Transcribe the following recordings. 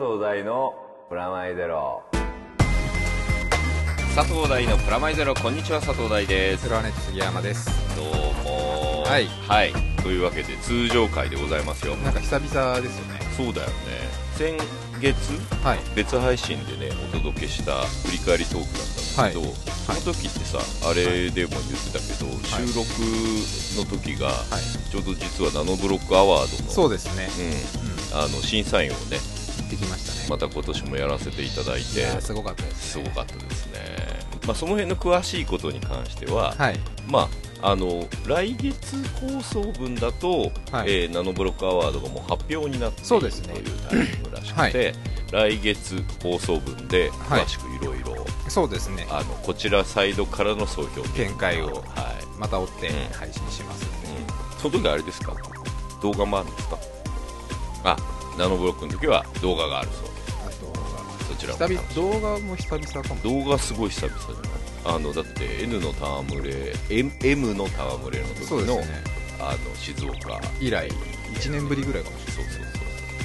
藤大のプラマイゼロ。佐藤大のプラマイゼロこんにちは佐藤大です。プラネット杉山です。どうも。はい。はい。というわけで通常回でございますよ。なんか久々ですよね。そうだよね。先月はい。別配信でねお届けした振り返りトークだったんだけど、はい。その時ってさあれでも言ってたけど、収録の時が、はい。ちょうど実はナノブロックアワードのそうですね。うん、あの審査員をね行ってきましたね。また今年もやらせていただいいてすごかったですね。すごかったですね、まあ、その辺の詳しいことに関しては、はい。まあ、あの来月放送分だと、はい。えーナノブロックアワードがもう発表になっているそうですねというタイミングらしくて、来月放送分で詳しくいろいろそうですね。あのこちらサイドからの総評見解をはい。また追ってうん。配信しますんで。うん、その時あれですか？動画もあるんですか？あナノブロックの時は動画があるそう。そちら久々動画も久々かも。動画すごい久々じゃない？あのだって N の戯れ M, M の戯れの時の,、ね。あの静岡。以来1年ぶりぐらいかもしそうそうそ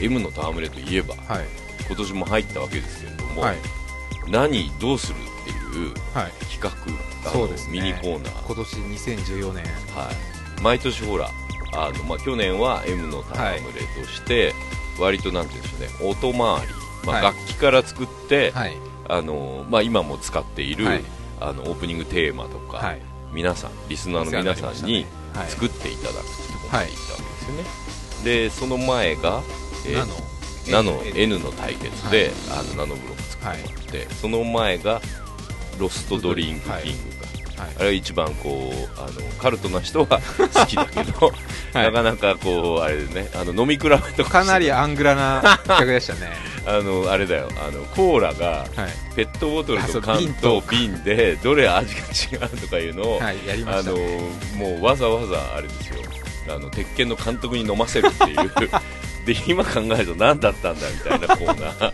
う。M の戯れといえばれないはい。今年も入ったわけですけれども、はい。何どうするっていうはい。企画あのそうですね。ミニコーナー、今年2014年。はい、毎年ほらあの、まあ、去年は M の戯れとして、割となんて言うんでしょうね音回り、まあはい。楽器から作って、はい。あのまあ、今も使っている、はい。あのオープニングテーマとか、はい。皆さんリスナーの皆さんにはい。作っていただくってことをやったわけですよね、でその前が、えーナノ。ナノ N の対決で、あのナノブロック作ってもらって、その前がロストドリンクキングか、はい。あれが一番こうあのカルトな人は好きだけど、はい。なかなかこうあれでねあの飲み比べとかかなりアングラな 企画でしたね。あのあれだよ。あのコーラがはい。ペットボトルと缶瓶とと瓶でどれ味が違うとかいうのを、はいやりましたね。もうわざわざあれですよ。あの鉄拳の監督に飲ませるっていう。で今考えると何だったんだみたいなコーナー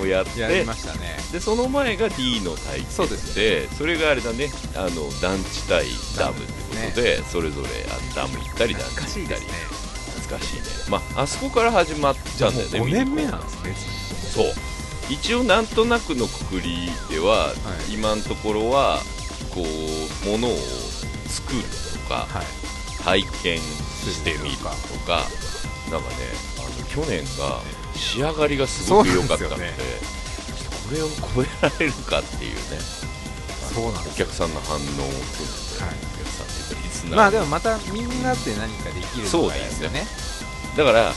をやってやりましたね。でその前が D の対決でそうですそれがあれだね。あの団地対ダムってことでそれぞれあのダム行ったり団地行ったり。懐かしいね。懐かしいね。まああそこから始まったんだよね5年目なんですね。そう。一応なんとなくのくくりでは、い。今のところはこうものを作るとか、はい。体験してみるとか。なんかねあの去年が仕上がりがすごく良かったのでそうなんでちょっとこれを超えられるかっていうね。おそうなんです客さんの反応を含めて、はいお客さんっていうかリスナーまあでもまたみんなで何かできるのがいいですよね。だから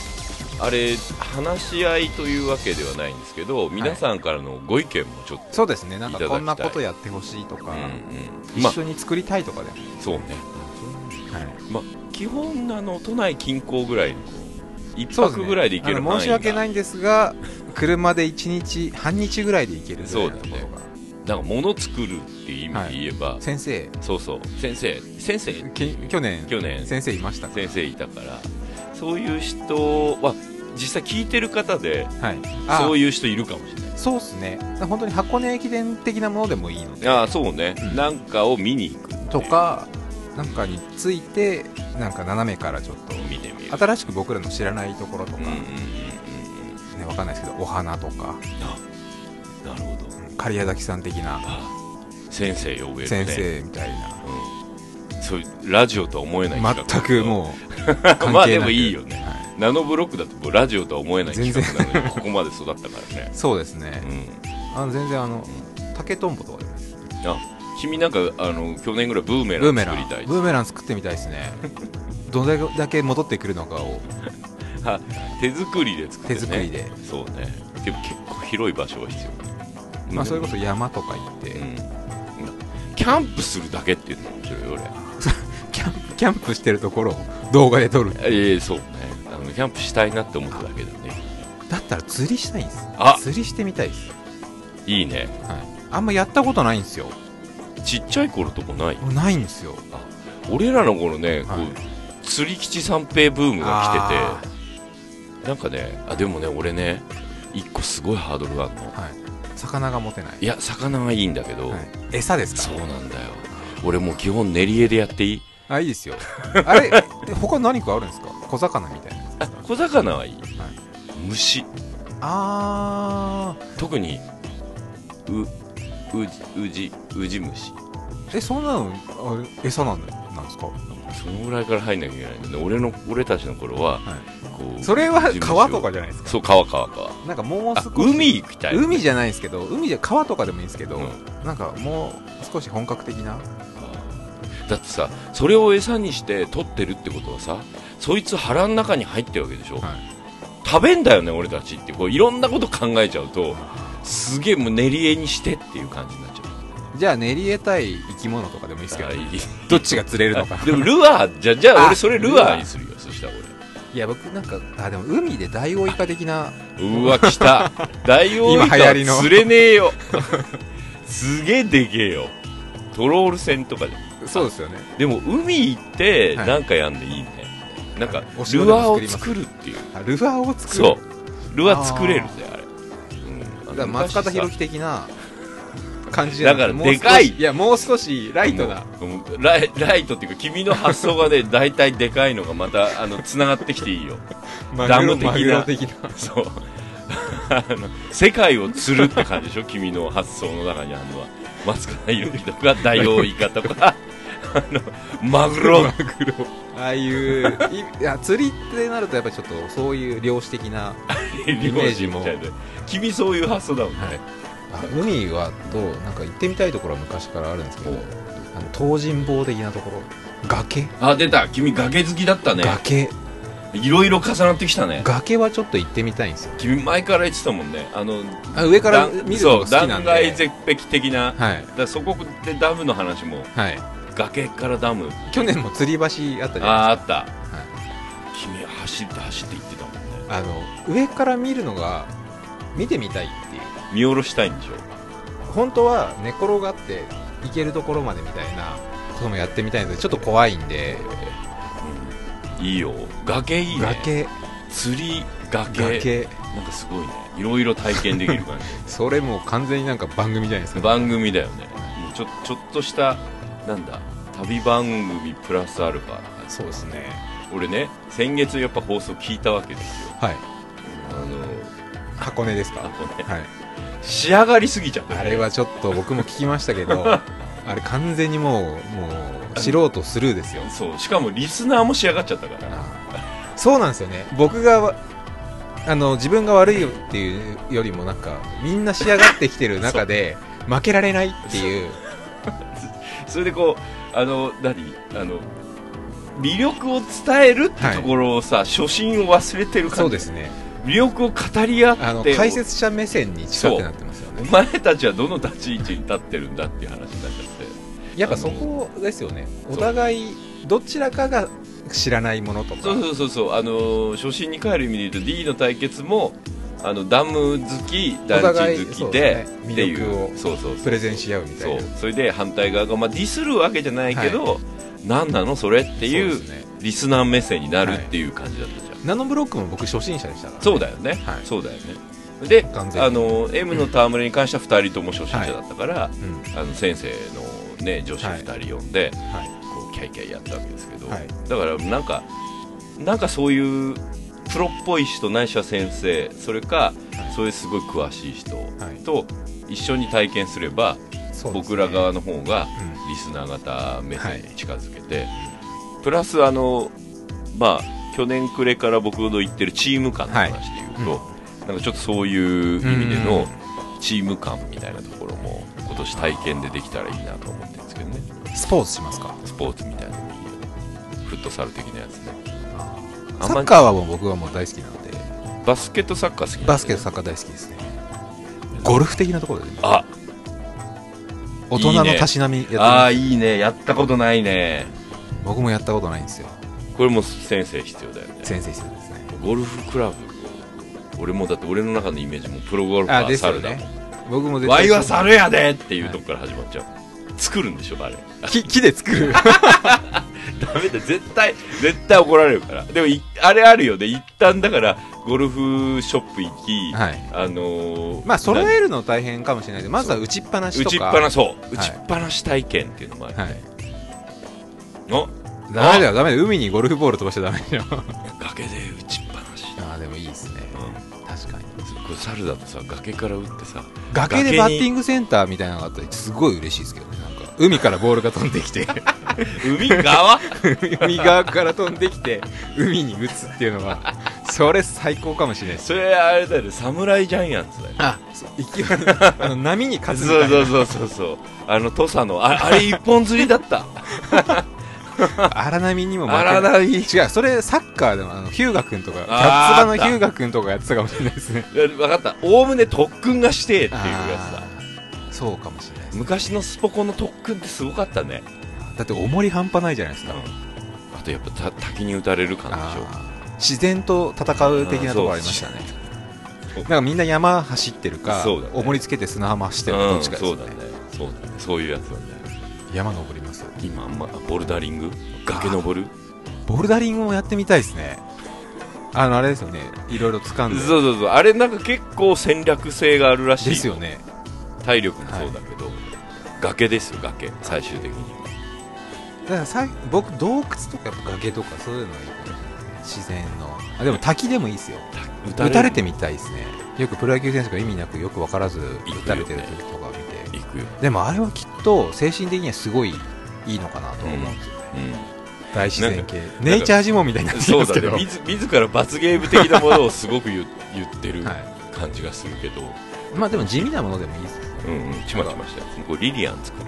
あれ話し合いというわけではないんですけど皆さんからのご意見もちょっと、そうですね。なんかこんなことやってほしいとか、うんうん。まあ一緒に作りたいとかで。も、そうね。はい。まあ、基本あの都内近郊ぐらいの一泊ぐらいで行けるあの申し訳ないいんですが車で1日半日ぐらいで行けるぐらいのところが、なんか物作るっていう意味で言えば、先生。そうそう。先生。先生き去年。去年。先生いましたか？先生いたから。そういう人は実際聞いてる方ではい。そういういう人いるかもしれない。そうですね。本当に箱根駅伝的なものでもいいので。ああそうね、うんなんかを見に行くとかなんかについてなんか斜めからちょっと見てみる。新しく僕らの知らないところとか、うんうんうんね、わかんないですけどお花とか。なるほど。狩矢崎さん的な。あ先生呼べるね。先生みたいな、うん、そういうラジオとは思えない全くもう まあでもいいよね。はい。ナノブロックだとラジオとは思えない企全然画なのにここまで育ったからね、そうですね。う、ん、あの全然あの竹とんぼとかでもあ君なんかあの去年ぐらいブーメラン作りたいブーメラン。作ってみたいですね。どれだけ戻ってくるのかを。あ手作りで作って、ね、手作りで。そうね。でも結構広い場所が必要。まあそれこそ山とか行って、うん。キャンプするだけっていうのも面白いよ キャンプキャンプしてるところを動画で撮る俺ええそうね。あのキャンプしたいなって思っただけだね。だったら釣りしたいんです。あ。釣りしてみたいです、いいね。はい、あんまやったことないんですよちっちゃい頃とかない。ないんですよ。俺らの頃ね、こはい。う釣り吉三平ブームがあ来ててなんかねあでもね俺ね一個すごいハードルがあるの。ーはい。魚が持てない。いや魚はいいんだけど、はい、餌ですか？そうなんだよ。俺もう基本練り餌でやっていい？あいいですよ。あれえ他何かあるんですか？小魚みたいな。あ小魚はいい、は虫。あ特にううじうじうじ虫。ーえそんなのあれ餌なんだなんですか、はそのぐらいから入んなきゃいけない。んだね俺の俺たちの頃はこうそれは川とかじゃないですか？そう川川川。なんかもうあ少し海行きたい海じゃないですけど海じゃ川とかでもいいんですけど、うん。なんかもう少し本格的な？だってさそれを餌にして取ってるってことはさそいつ腹の中に入ってるわけでしょ、はい食べんだよね俺たちってこういろんなこと考えちゃうとすげえもう練り絵にしてっていう感じになっちゃう。じゃあ練り得たい生き物とかでもいいですけど。どっちが釣れるのか。でもルアーじゃじゃああ俺それルアーにするよそしたらいや僕なんかあでも海でダイオウイカ的な。俺うわ来た。ダイオウイカ釣れねえよ。すげえでけえよ。トロール船とかでそうですよね。でも海行ってはい。なんかやんでいいね、なんかルアーをも作るっていう。あルアーを作る。そう。ルアー作れるんだよあれ、うん、だから松方弘樹的な感じじだ。からでかい。いやもう少しライトなライライトっていうか君の発想がね 大体でかいのがまたあの繋がってきていいよ。マダム的な。的な。そう。あの世界を釣るって感じでしょ？君の発想の中にあるのは。松方弘樹とかダイオウイカとかマグロ。マグロ。ああいういいや釣りってなるとやっぱりちょっとそういう漁師的な イメージも。君そういう発想だもんね、あ海はとなんか行ってみたいところは昔からあるんですけどお。あの東尋坊的なところ。崖？あ出た。君崖好きだったね。崖。いろいろ重なってきたね。崖はちょっと行ってみたいんですよ。君前から言ってたもんね。あのあ上から見るのが好きなんで。崖絶壁的な。はい。らそこでダムの話も。はい崖からダム。去年も吊り橋あったじゃないですか。あああった。はい。君走って走って行ってたもんね。あの上から見るのが見てみたいっていう。見下ろしたいんでしょ本当は寝転がって行けるところまでみたいなこともやってみたいんですけどちょっと怖いんで。いいよ。崖いいね。崖。釣り崖。崖。なんかすごいね。いろいろ体験できる感 それもう完全になんか番組じゃないですか。じ番組だよね。ちょちょっとしたなんだ旅番組プラスアルファ。な感じそうですね。俺ね先月やっぱ放送聞いたわけですよ。はい。あの箱根ですか？あこれはい。仕上がりすぎちゃってね。あれはちょっと僕も聞きましたけど あれ完全にもうもう素人スルーですよ。そうしかもリスナーも仕上がっちゃったから。そうなんですよね。僕がわあの自分が悪いよっていうよりもなんかみんな仕上がってきてる中で 負けられないっていうそれでこうあの何？あの魅力を伝えるってところをさ、初心を忘れてる感じ。そうですね。魅力を語り合って解説者目線に近くなってますよね。お前たちはどの立ち位置に立ってるんだっていう話になっちゃって。やっぱそこですよね。お互いどちらかが知らないものとか。そうそうそうそう。あのー初心に帰る意味で言うと D の対決もあのダム好き団地好きでっていう。そうそうプレゼンし合うみたそいうな。それで反対側が、まあ、ディスるわけじゃないけど、何なのそれっていうリスナー目線になるっていう感じだったじゃん、ナノブロックも僕初心者でしたから、そうだよね、はい。そうだよね。であの M の戯れに関しては2人とも初心者だったから、うん。あの先生の、ね、女子はい2人呼んで、はい。こうキャイキャイやったわけですけど、はい。だからなんかなんかそういうプロっぽい人ないしは先生それか、そういうすごい詳しい人はい。と一緒に体験すれば、僕ら側の方がうん。リスナー型目線に近づけて、プラスあのまあ去年暮れから僕の言ってるチーム感の話で言うと、なんかちょっとそういう意味でのチーム感みたいなところも今年体験でできたらいいなと思ってるんですけどね。スポーツしますか？スポーツみたいな。フットサル的なやつサまッカーはもう僕はもう大好きなので。バスケットサッカー好きね。バスケとサッカー大好きですね。ゴルフ的なところで。ねあ大人のたしなみやってああいいね。やったことないね。僕もやったことないんですよ。これも先生必要だよね。先生必要ですね。ゴルフクラブ。俺もだって俺の中のイメージもプロゴルファー猿だもん、ね僕も絶ワイは猿やでっていうとこから始まっちゃう、作るんでしょあれ。木木で作る ダメだ絶対絶対怒られるから。でもいあれあるよね。一旦だからゴルフショップ行き、はい。あのーまあ揃なえるの大変かもしれないけどまずは打ちっぱなしとか。打ちっぱなそう。打はい。ちっぱなし体験っていうのもある、はい。おダメだよダメだよ。海にゴルフボール飛ばしちゃダメだよ。崖で打ちっぱなし、ああでもいいですね。うん。確かに。猿だとさ崖から打ってさ崖でバッティングセンターみたいなのがあったらすごい嬉しいですけどね海からボールが飛んできて。海側？海側から飛んできて海に打つっていうのはそれ最高かもしれないそれあれだよね。侍ジャイアンツだよあ勢いあの波に勝つみそうそうそうそうそう。あの土佐のああれ一本釣りだった。荒波にも負け荒波。違うそれサッカーでもあのヒューガ君とかキャッツバのヒューガ君とかやってたかもしれないですね。分かった。おおむね特訓がしてっていうやつだ。そうかもしれない昔のスポコンの特訓ってすごかったね。だって重り半端ないじゃないですか、あとやっぱた滝に打たれる感でしょ。自然と戦う的なところありましたね。なんかみんな山走ってるか、ね。重りつけて砂浜走ってるかうん。どっちかですよね。そうだね。そうだね。そういうやつだね。山登ります今、まあ、ボルダリング？崖登る？ボルダリングもやってみたいですね。あのあれですよね。いろいろ掴んで。そうそうそう。あれなんか結構戦略性があるらしいですよね。体力もそうだけど、崖ですよ崖。最終的にだからさ僕洞窟とかやっぱ崖とかそういうのがいいかもしれない。自然の。あでも滝でもいいですよ。打打たれてみたいですね。よくプロ野球選手が意味なくよく分からず打たれてる時とか見て。行くよ、でもあれはきっと精神的にはすごいいいのかなと思うんですよ、う大自然系。ネイチャージモンみたいになっん、てそうだますけど。ね。自自ら罰ゲーム的なものをすごく言言ってるは感じがするけど、い、まあでも地味なものでもいいですようんうんちまちましたよ。これリリアン作る。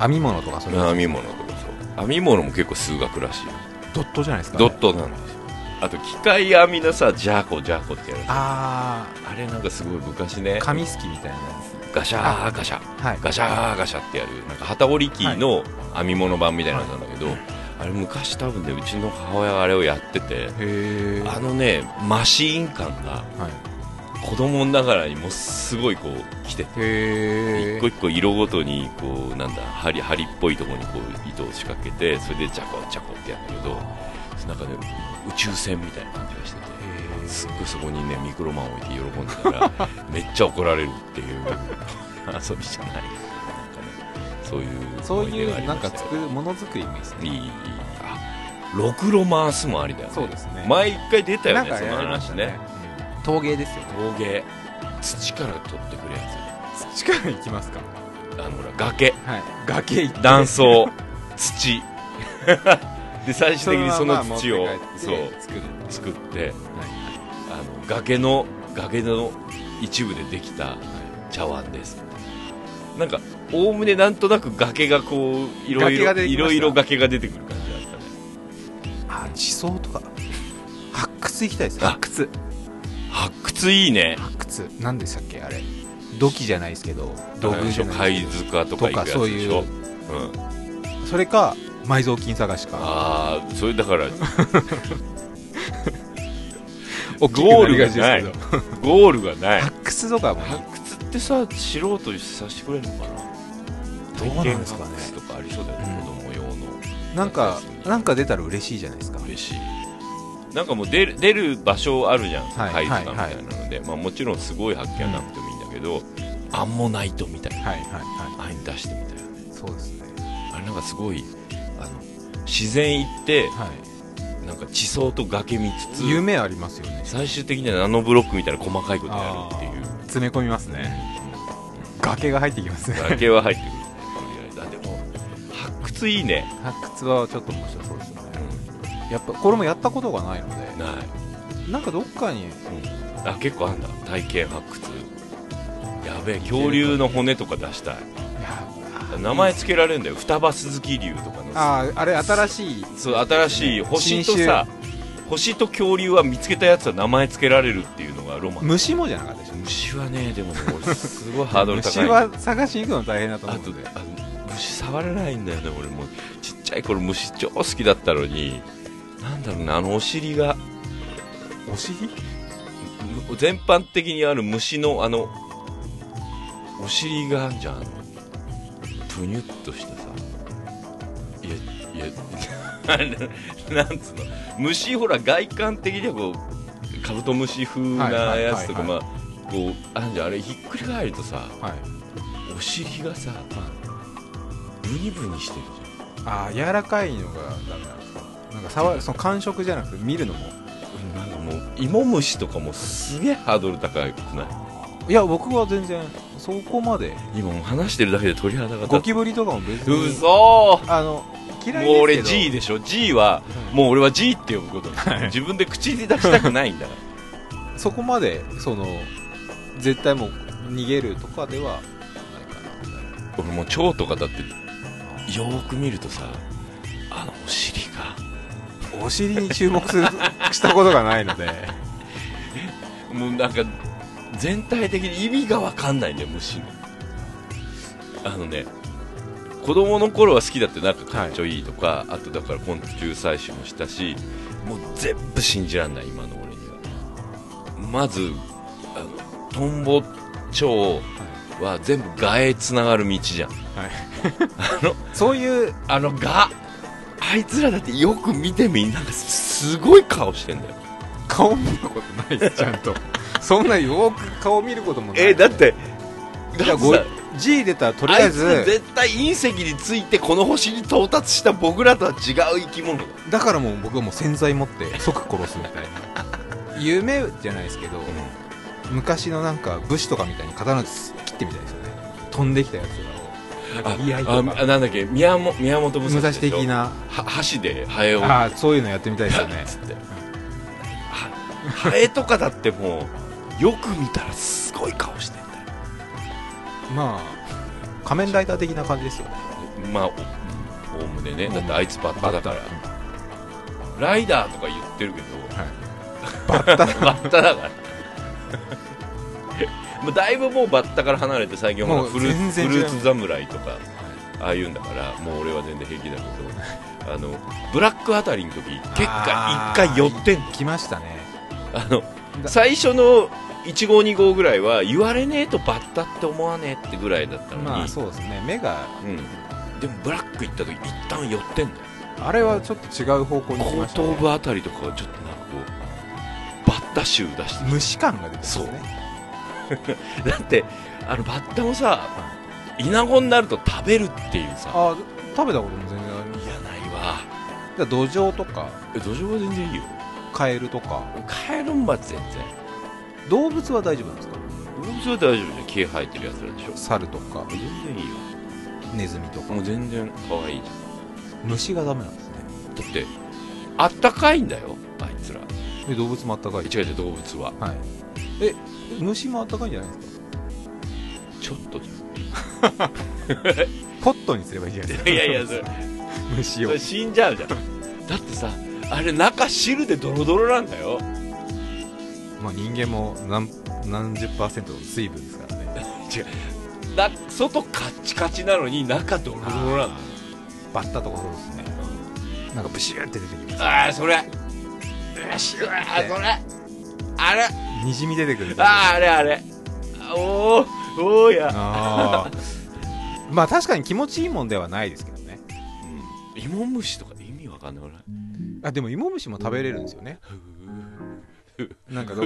編み物とかそれ編み物とかそう。編み物も結構数学らしいよ。ドットじゃないですか、ドットなんですよ。あと機械編みのさジャーコジャーコってやるああれなんかすごい昔ね。あ紙すきみたいなやガシャーガシャ。つはい。ガシャーガシャってやる。なんか旗織り機の編み物版みたいなやつなんだけど、あれ昔多分ねうちの母親があれをやっててあのねマシーン感がはい子供ながらにもすごいこう来ててへ一個一個色ごとにこうなんだ針針っぽいところにこう糸を仕掛けてそれでジャコジャコってやるんだけどなんかね宇宙船みたいな感じがしててすっごいそこにねミクロマン置いて喜んでたら めっちゃ怒られるっていう遊びじゃない。なんかねそういうそう思いうなんか作るものづくりもいいですねいい。あろくろ回すもありだよね。そうですね。前一回出たよね。その話ね陶芸ですよ。陶芸。土から取ってくるや力いきますか？つあのほら崖。はい。崖行って。断層。土。で最終的にその土をそう。って作る作ってあの崖の崖の一部でできた茶碗です。なんかおおむねなんとなく崖がこういろいろ崖が出ていろいろ崖が出てくる感じだったね。あ地層とか。発掘行きたいです。あ。発掘発掘いいね。発掘。何でしたっけあれ。土器じゃないですけど道具じゃない貝塚とかそういう。うん、それか埋蔵金探しか。ああそれだから ゴールがない。ゴールがない。発掘とかも発掘ってさ素人にさせてくれるのかな？どうなんですかね。とかありそうだよね、うん。子供用の。なんかなんか出たら嬉しいじゃないですか。嬉しいなんかもう出る出る場所あるじゃん、はい。貝塚みたいなので、まあ、もちろんすごい発見はなくてもいいんだけど、アンモナイトみたいな。はいはいはああいうの出してみたいよねいそうですね。あれなんかすごいあの自然行ってはい。なんか地層と崖見つつ夢ありますよね。最終的にはナノブロックみたいな細かいことやるっていう。詰め込みますね。崖が入ってきますね。崖は入ってくる。ねとりあえずあでも発掘いいね、発掘はちょっと面白そうですよねやっぱこれもやったことがないので。ない。なんかどっかに。あ結構あんだ。体験発掘。やべえ恐竜の骨とか出したい。名前つけられるんだよ。双葉鈴木竜とかの。あああれ新しい。そう新しい。星と新さ星と恐竜は見つけたやつは名前つけられるっていうのがロマン。虫もじゃなかったでしょ。虫はねでもね俺すごいハードル高い。虫は探しに行くの大変だとあと思うんで。あの虫触れないんだよね俺も。うちっちゃい頃虫超好きだったのになんだろうなあのお尻が。お尻？む全般的にある虫のあのお尻があんじゃん。あのぷにゅっとしたさ。いやいや なんつうの。虫ほら外観的にはこうカブトムシ風なやつとかまあこうあんじゃん。あれひっくり返るとさはい。お尻がさブニブニしてるああ柔らかいのがダメなんですかなんか触るその感触じゃなくて見るのも。なんかもう芋虫とかもすげえハードル高くない？いや僕は全然そこまで。今もう話してるだけで鳥肌が立ゴキブリとかも別つに。嘘！あの嫌いですけど。もう俺 G でしょ？G はうんもう俺は G って呼ぶことに自分で口に出したくないんだか そこまでその絶対もう逃げるとかではないかな。俺もう蝶とかだってよーく見るとさあのお尻がお尻に注目するしたことがないので。もうなんか全体的に意味が分かんないんだよ虫の。あのね子供の頃は好きだってなんかかっちょいいとか、あとだから昆虫採取もしたしもう全部信じらんない今の俺には。まずあのトンボ蝶は全部ガへつながる道じゃん。そういうあのガあいつらだってよく見てみなんかすごい顔してんだよ。顔見ることないです。ちゃんと。そんなよく顔見ることもない。えだってだってさ G 出たらとりあえず。絶対隕石についてこの星に到達した僕らとは違う生き物だ。だからもう僕はもう洗剤持って即殺すみたいな。夢じゃないですけど、昔のなんか武士とかみたいに刀で切ってみたいですよね。飛んできたやつあか。あなんだっけ宮本宮本武蔵的な。は箸でハエを。ああそういうのやってみたいですよね。ハエとかだってもうよく見たらすごい顔してんだよ。まあ仮面ライダー的な感じですよね。まあおおおむねね。だってあいつバッタだから。ライダーとか言ってるけど。バッタバッタだから もうだいぶもうバッタから離れて最近ほらもうフルフルーツ侍とかああいうんだからもう俺は全然平気だけどあのブラックあたりの時結果一回寄ってんの。来ましたね。あのだ最初の1号2号ぐらいは言われねえとバッタって思わねえってぐらいだったのに、まあそうですね。目がうん、でもブラック行った時一旦寄ってんだよ。あれはちょっと違う方向に来後ましたね。頭部あたりとかはちょっとなんかこうバッタ臭出して虫感が出てますね だってあのバッタもさイナゴになると食べるっていうさ。あ食べたことも全然ありますいやないわ。だから土壌とか。え土壌は全然いいよ。カエルとか。カエルンバ全然。動物は大丈夫なんですか？動物は大丈夫じゃん。毛生えてるやつらでしょ。猿とか。全然いいよ。ネズミとか。もう全然可愛いじ虫がダメなんですね。ゃんだってあったかいんだよあいつら。で動物もあったかい。違う違う動物は。はい。え虫もあったかいんじゃないですかちょっとじポットにすればいいじゃないですかいやいやそれ虫をれ死んじゃうじゃんだってさあれ中汁でドロドロなんだよまあ人間も何何十パーセントの水分ですからね違うだ外カッチカチなのに中ドロドロなんだよバッタとかそうですねなんかブシューって出てきますああそれよしうわーそれあれにじみ出てくるあーあれあれ。おーおーや。あー。まあ確かに気持ちいいもんではないですけどね。うん。芋虫とか意味わかんない。俺あでも芋虫も食べれるんですよね。なんかど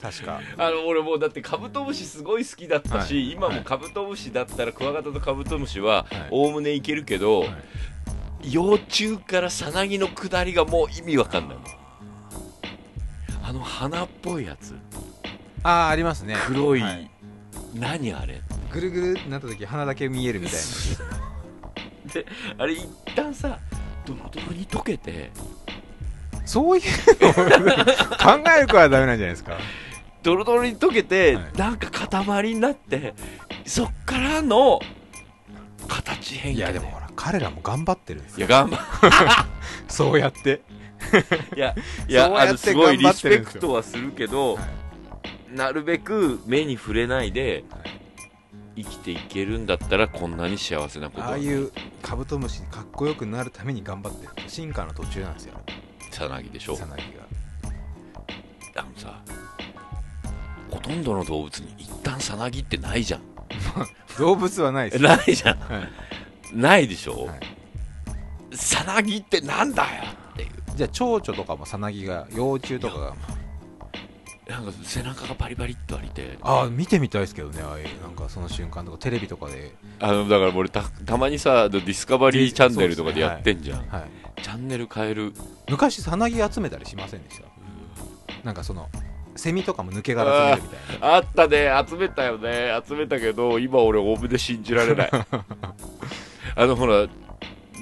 確か。あの俺もうだってカブトムシすごい好きだったし、はい。今もカブトムシだったらクワガタとカブトムシははい。おおむねいけるけど、はい。幼虫からさなぎの下りがもう意味わかんないあの花っぽいやつ。ああありますね。黒い、はい。何あれ？ぐるぐるになった時鼻だけ見えるみたい であれ一旦さドロドロに溶けて。なそういうのを考えるからダメなんじゃないですか。ドロドロに溶けて、はい。なんか塊になってそっからの形変化いやでもほら彼らも頑張ってるんですよ。いや頑張 そうやっていやいや あのすごいリスペクトはするけど、はい。なるべく目に触れないではい生きていけるんだったらこんなに幸せなことは。ああいうカブトムシにかっこよくなるために頑張ってる。進化の途中なんですよ。さなぎでしょ。草薙が。あのさほとんどの動物に一旦さなぎってないじゃん。動物はないです。ないじゃん。はい。ないでしょ。はい。さなぎってなんだよじゃあ蝶々とかもさなぎが幼虫とかが。なんか背中がバリバリっとありて。ああ見てみたいですけどねああいうなんかその瞬間とかテレビとかで。あのだから俺たたまにさディスカバリーチャンネルとかでやってんじゃん、はい。チャンネル変える。昔さなぎ集めたりしませんでした？なんかそのセミとかも抜け殻集めるみたいな。あったね。集めたよね。集めたけど今俺おおむね信じられない。あのほら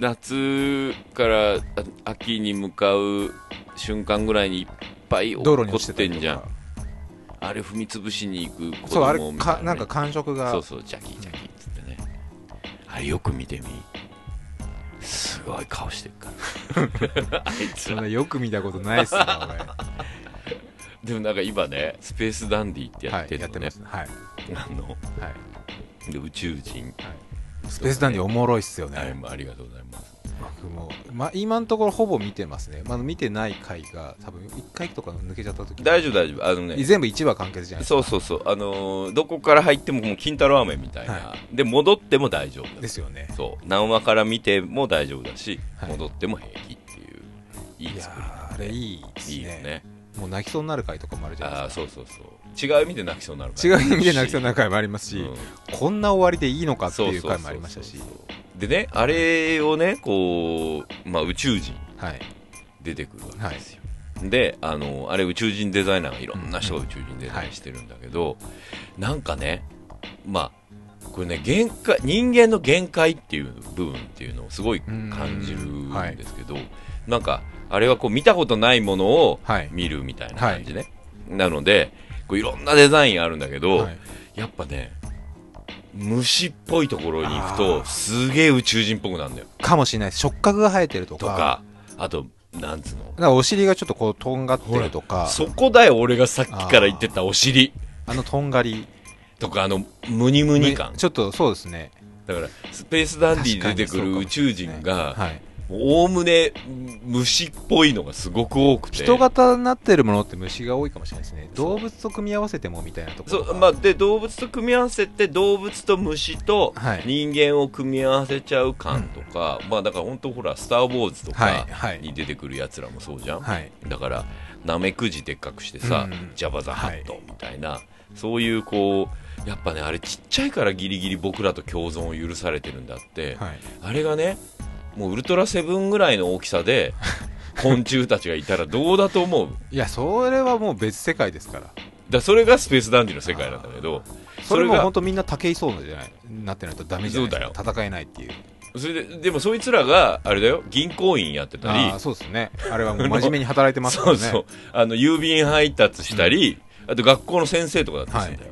夏からあ秋に向かう瞬間ぐらいにいっぱい落道路に落ちてんじゃん。かあれ踏み潰しに行く子そうあれ供みたいな、ね、かなんか感触が。そうそうジャキジャキっつってね。あれよく見てみ。すごい顔してるから。あいつらそんなよく見たことないっすよ でもなんか今ねスペースダンディって俺はいやってやってるのね、ます。はい。あのはい。で宇宙人スペースダンディおもろいっすよね、はいありがとうございます。僕も、まあ、今のところほぼ見てますね、まだ見てない回が多分1回とか抜けちゃった時大丈夫大丈夫。あのね全部1話完結じゃないそうそうそう。あのーどこから入ってももう金太郎飴みたいな、はで戻っても大丈夫だですよね。そう。何話から見ても大丈夫だし、はい。戻っても平気っていう。いいいや作りーあれいいですね。いいよね。もう泣きそうになる回とかもあるじゃないああですか。そうそうそう違う意味で泣きそうになる違う意味で泣きそうになる回もありますし、うん。こんな終わりでいいのかってそういう回もありましたし。でねあれをねこう、まあ、宇宙人はい。出てくるわけですよ、であのあれ宇宙人デザイナーがいろんな人が宇宙人デザインしてるんだけど、なんかねまあこれね限界人間の限界っていう部分っていうのをすごい感じるんですけど、なんかあれはこう見たことないものをはい。見るみたいな感じね、なのでこういろんなデザインあるんだけど、はい。やっぱね虫っぽいところに行くあとー。すげえ宇宙人っぽくなるんだよ。かもしれない触覚が生えてるとか。とかあとなんつうの？だからお尻がちょっとこうとんがってるとか。そこだよ俺がさっきから言ってたお尻。あのとんがり。とかあのムニムニ感。ちょっとそうですね。だからスペースダンディに出てくる宇宙人がはいおおむね虫っぽいのがすごく多くて。人型になってるものって虫が多いかもしれないですね。動物と組み合わせてもみたいなところがそうまあ、で動物と組み合わせて動物と虫とはい。人間を組み合わせちゃう感とか、まあだから本当ほら「スター・ウォーズ」とはいかはい。に出てくるやつらもそうじゃん、はい。だからナメクジでっかくしてさ、うん。ジャバ・ザ・ハットみたいな、そういうこうやっぱねあれちっちゃいからギリギリ僕らと共存を許されてるんだって、はいあれがねもうウルトラセブンぐらいの大きさで 昆虫たちがいたらどうだと思う？いやそれはもう別世界ですから。だそれがスペースダンディの世界なんだけどそれもが本当みんな武井壮じゃないなってないとダメじゃない。戦えないっていう。それででもそいつらがあれだよ銀行員やってたり。ああそうですね。あれはもう真面目に働いてますからね。そうそう。あの郵便配達したり、あと学校の先生とかだったりするんだよ、い、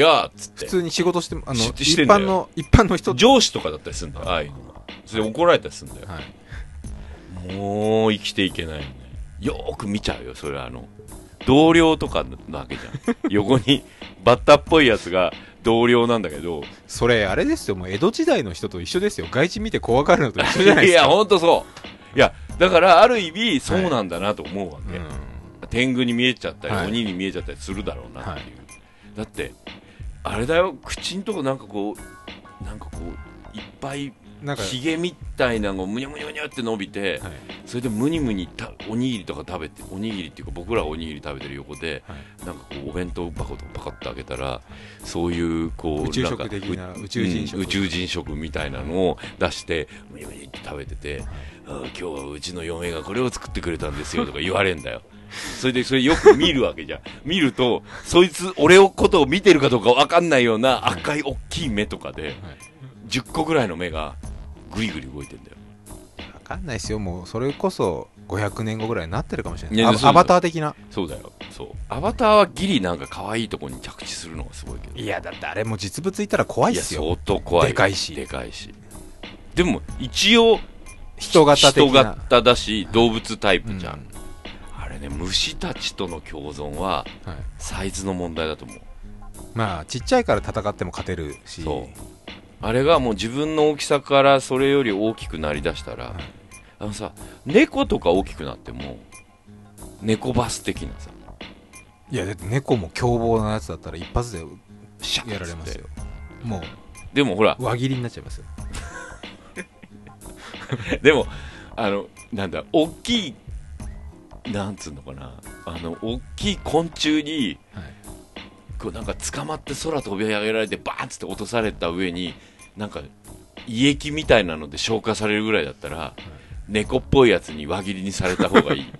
やーっつって。普通に仕事してあのし一般の一般の人。上司とかだったりするんだよああいうの。がそれで怒られたりするんだよ、はい。もう生きていけないよね。よーく見ちゃうよそれはあの。同僚とかなわけじゃん。横にバッタっぽいやつが同僚なんだけど。それあれですよ。もう江戸時代の人と一緒ですよ。外人見て怖がるのと一緒じゃないいやですか。ほんとそう。いやだからある意味そうなんだなと思うわけ、うん。天狗に見えちゃったり、はい。鬼に見えちゃったりするだろうなっていう、だってあれだよ。口んとこなんかこうなんかこういっぱいなんかひげみたいなのがむにゃむにゃむにゃって伸びて、はい。それでムニムニたおにぎりとか食べておにぎりっていうか僕らはおにぎり食べてる横ではい。なんかこうお弁当箱とかパカッと開けたらそういうこう宇宙宇宙人食。うん宇宙人食みたいなのを出してムニムニって食べてて、あー今日はうちの嫁がこれを作ってくれたんですよとか言われんだよ それでそれよく見るわけじゃん。見るとそいつ俺をことを見てるかどうかわかんないような赤い大きい目とかで10個ぐらいの目がグリグリ動いてんだよ。わかんないですよ。もうそれこそ500年後ぐらいになってるかもしれない。いアバアバター的な。そうだよ。そう。アバターはギリなんか可愛いとこに着地するのがすごいけど。いやだってあれも実物いたら怖いいやっすよ。相当怖い。よでかいし。でかいし。でも一応人型的な。人型だし動物タイプじゃん、うんね虫たちとの共存ははい。サイズの問題だと思う。まあちっちゃいから戦っても勝てるし。そう。あれがもう自分の大きさからそれより大きくなりだしたら、はい。あのさ猫とか大きくなっても猫バス的なさ。いやだって猫も凶暴なやつだったら一発でシャッやられますよ。もでもほら。う輪切りになっちゃいますよ。でもあのなんだ大きいなんつうのかな。あの大きい昆虫にはい。こうなんか捕まって空飛び上げられてバーンっつって落とされた上になんか胃液みたいなので消化されるぐらいだったら、猫っぽいやつに輪切りにされた方がいい。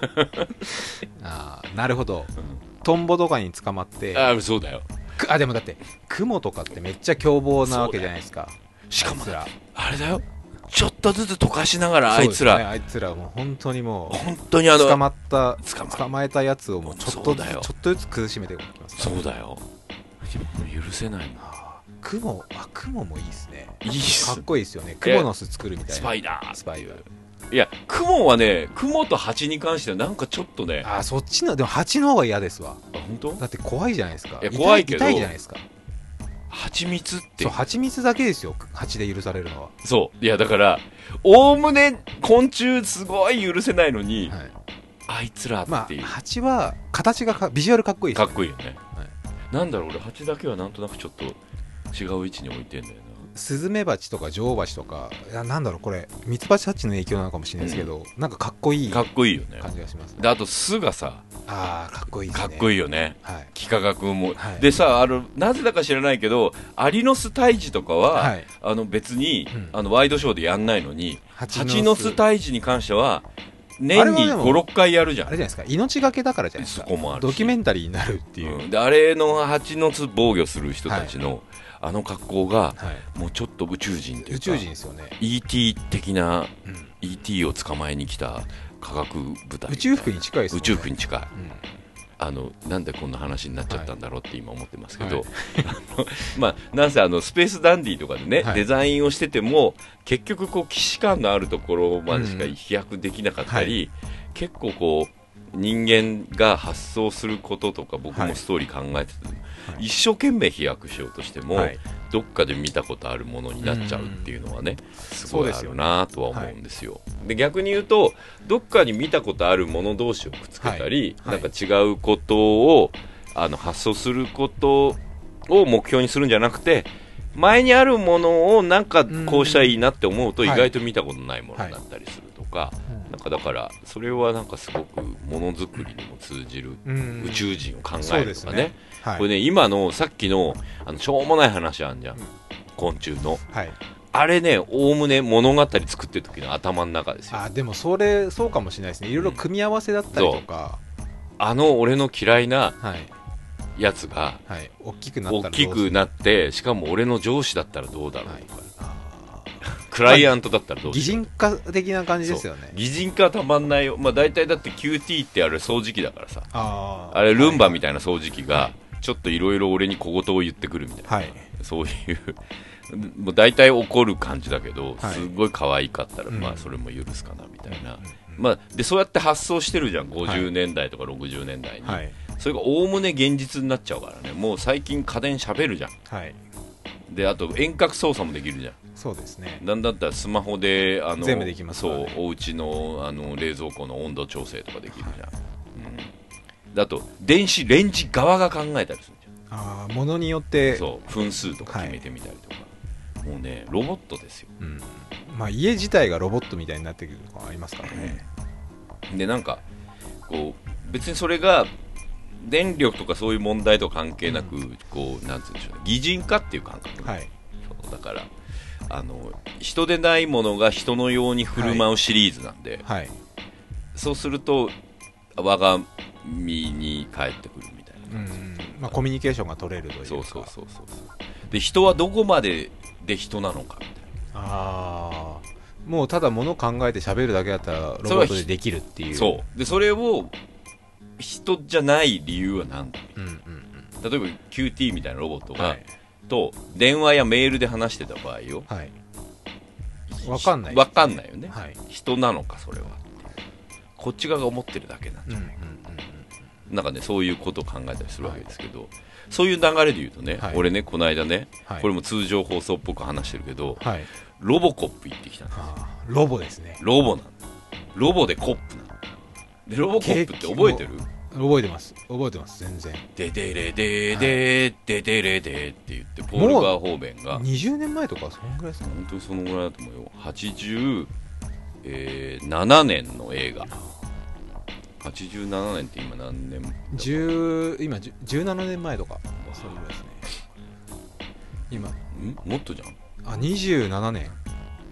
ああなるほど。トンボとかに捕まってああそうだよ。くあでもだってクモとかってめっちゃ凶暴なわけじゃないですか。しかもあれだよちょっとずつ溶かしながらあいつそうですね。ら、あいつらもう本当にも本当にあのう捕まった捕まえたやつをもうちょっとだよ。ちょっとずつ苦しめていきますからそうだよ。許せないな。あークモあクモもいいですね。いいっす。かっこいいですよね。クモの巣作るみたいな。スパイダー。スパイダー。いや雲はね雲と蜂に関してはなんかちょっとね。あそっちのでも蜂の方が嫌ですわ。本当？だって怖いじゃないですか。いや怖いけど。痛いじゃないですか蜂蜜って。そう蜂蜜だけですよ。蜂で許されるのは。そう。いやだからおおむね昆虫すごい許せないのに、はい。あいつらまっていう、あ蜂は形がかビジュアルかっこいいですかっこいいよね、なんだろう俺蜂だけはなんとなくちょっと違う位置に置いてんだよスズメバチとか女王バチとかいやなんだろうこれミツバチハチの影響なのかもしれないですけど、なんかかっこいいなかっこいいよね。感じがしますね。であと巣がさああかっこいいね。かっこいいいよね。はい。幾何学も、はい。でさあのなぜだか知らないけどアリの巣退治とかは、はい。あの別に、うん。あのワイドショーでやんないのに蜂蜂の巣退治に関しては年にあれはでも56回やるじゃん。あれじゃないですか。命がけだからじゃないですか。そこもあるし。ドキュメンタリーになるっていう、うん。であれの蜂の巣防御する人たちの、あの格好がはい、もうちょっと宇宙人っていうか宇宙人ですよね、ET 的なうん。ET を捕まえに来た科学部隊。宇宙服に近いですよね。宇宙服に近い。うんあのなんでこんな話になっちゃったんだろうって今思ってますけど、はい。あのまあ、なんせあのスペースダンディとかでね、はい。デザインをしてても結局こう既視感のあるところまでしか飛躍できなかったり、結構こう人間が発想することとか僕はいもストーリー考えてて、はい。一生懸命飛躍しようとしても、はいどっかで見たことあるものになっちゃうっていうのはね、すごいあるなとは思うんですよ。で逆に言うとどっかに見たことあるもの同士をくっつけたり、はい。なんか違うことをあの発想することを目標にするんじゃなくて前にあるものをなんかこうしたらいいなって思うとうん。意外と見たことないものだったりするとか、うん。なんかだからそれはなんかすごくものづくりにも通じるうん。宇宙人を考えるとかね。はい。これね今のさっきのあのしょうもない話あんじゃん、うん。昆虫の。はい。あれねおおむね物語作ってる時の頭の中ですよ。あでもそれそうかもしれないですね。いろいろ組み合わせだったりとか、あの俺の嫌いなはい。やつがはい。大きくなっ大きくなってしかも俺の上司だったらどうだろうとか、あ クライアントだったらどーう擬人化的な感じですよね。擬人化はたまんないよ、まあ、大体だって QT ってあれ掃除機だからさ。あれルンバみたたいな掃除機がちょっといろいろ俺に小言を言ってくるみたいな、はい。そういうもう大体怒る感じだけど、はい。すごい可愛かったら、うん。まあそれも許すかなみたいな、うん。まあ、でそうやって発想してるじゃん。はい50年代とか60年代に、はい。それがおおむね現実になっちゃうからね。もう最近家電しゃべるじゃん。はい。であと遠隔操作もできるじゃん。そうですね。なんだったらスマホであの全部できますからそうねお家のあの冷蔵庫の温度調整とかできるじゃん、うん、であと電子レンジ側が考えたりするじああものによっゃてんそう分数とか決めてみたりとか、もうねロボットですよ。うん。まあ、家自体がロボットみたいになってくるとかありますからね、でなんかこう別にそれが電力とかそういう問題と関係なく、こうなんつうんでしょうね。擬人化っていう感覚、はい。そうだからあの人でないものが人のように振る舞うシリーズなんで、はい。そうすると我が身に返ってくるみたいな、うん。まあ、コミュニケーションが取れるというか。そうそうそうそうそう。で人はどこまでで人なのかみたいああもうただ物考えて喋るだけだったらロボットでできるっていう。なそう。でそれを人じゃない理由は何だ？うんうん例えば QT みたいなロボットが、うんはい。と電話やメールで話してた場合よ。はい。わかんないわかんないよね、はい。人なのかそれはこっち側が思ってるだけなんじゃない、うんなんかねそういうことを考えたりするわけですけど、そういう流れで言うとね、はい。俺ねこの間ね、はい。これも通常放送っぽく話してるけど、はい。ロボコップ行ってきたのあーロボですね。ロボなの。ロボでコップなの。でロボコップって覚えてる？覚えてます。覚えてます全然。デデレデデデデレデって言ってポール・ガー・ホーベンが20年前とかそんぐらいですか本当にそのぐらいだと思うよ87年の映画。87年って今何年？10今10 17年前とか。それぐらいですね。今。ん？もっとじゃん。あ27年。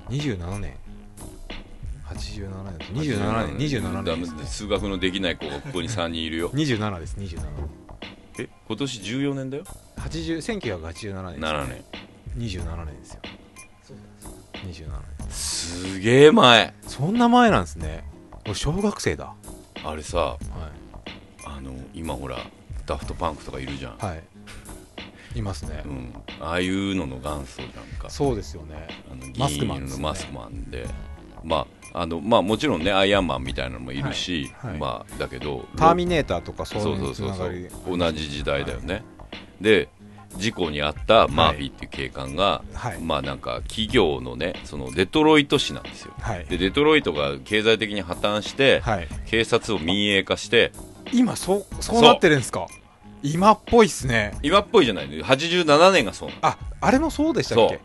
27年。87年。27年。27年。です、ね、数学のできない子がここに3人いるよ。27です。27え今年14年だよ？80 1987年です、ね、7年。27年ですよ27年。すげえ前。そんな前なんですね。俺小学生だ。あれさはあの今ほらダフトパンクとかいるじゃん、いはい。いますね、うん、ああいうのの元祖なんか。そうですよね。あのマスクマンね。マスクマンで。まああのまあもちろんねアイアンマンみたいなのもいるし、はい。はい。まあだけどターミネーターとかそそうういうそう。同じ時代だよね、で事故に遭ったマーフィーっていう警官が、はい。まあなんか企業のねそのデトロイト市なんですよ。はい。でデトロイトが経済的に破綻して、はい。警察を民営化して今そうそうなってるんですか？今っぽいっすね。今っぽいじゃない87年がそうああれもそうでしたっけ？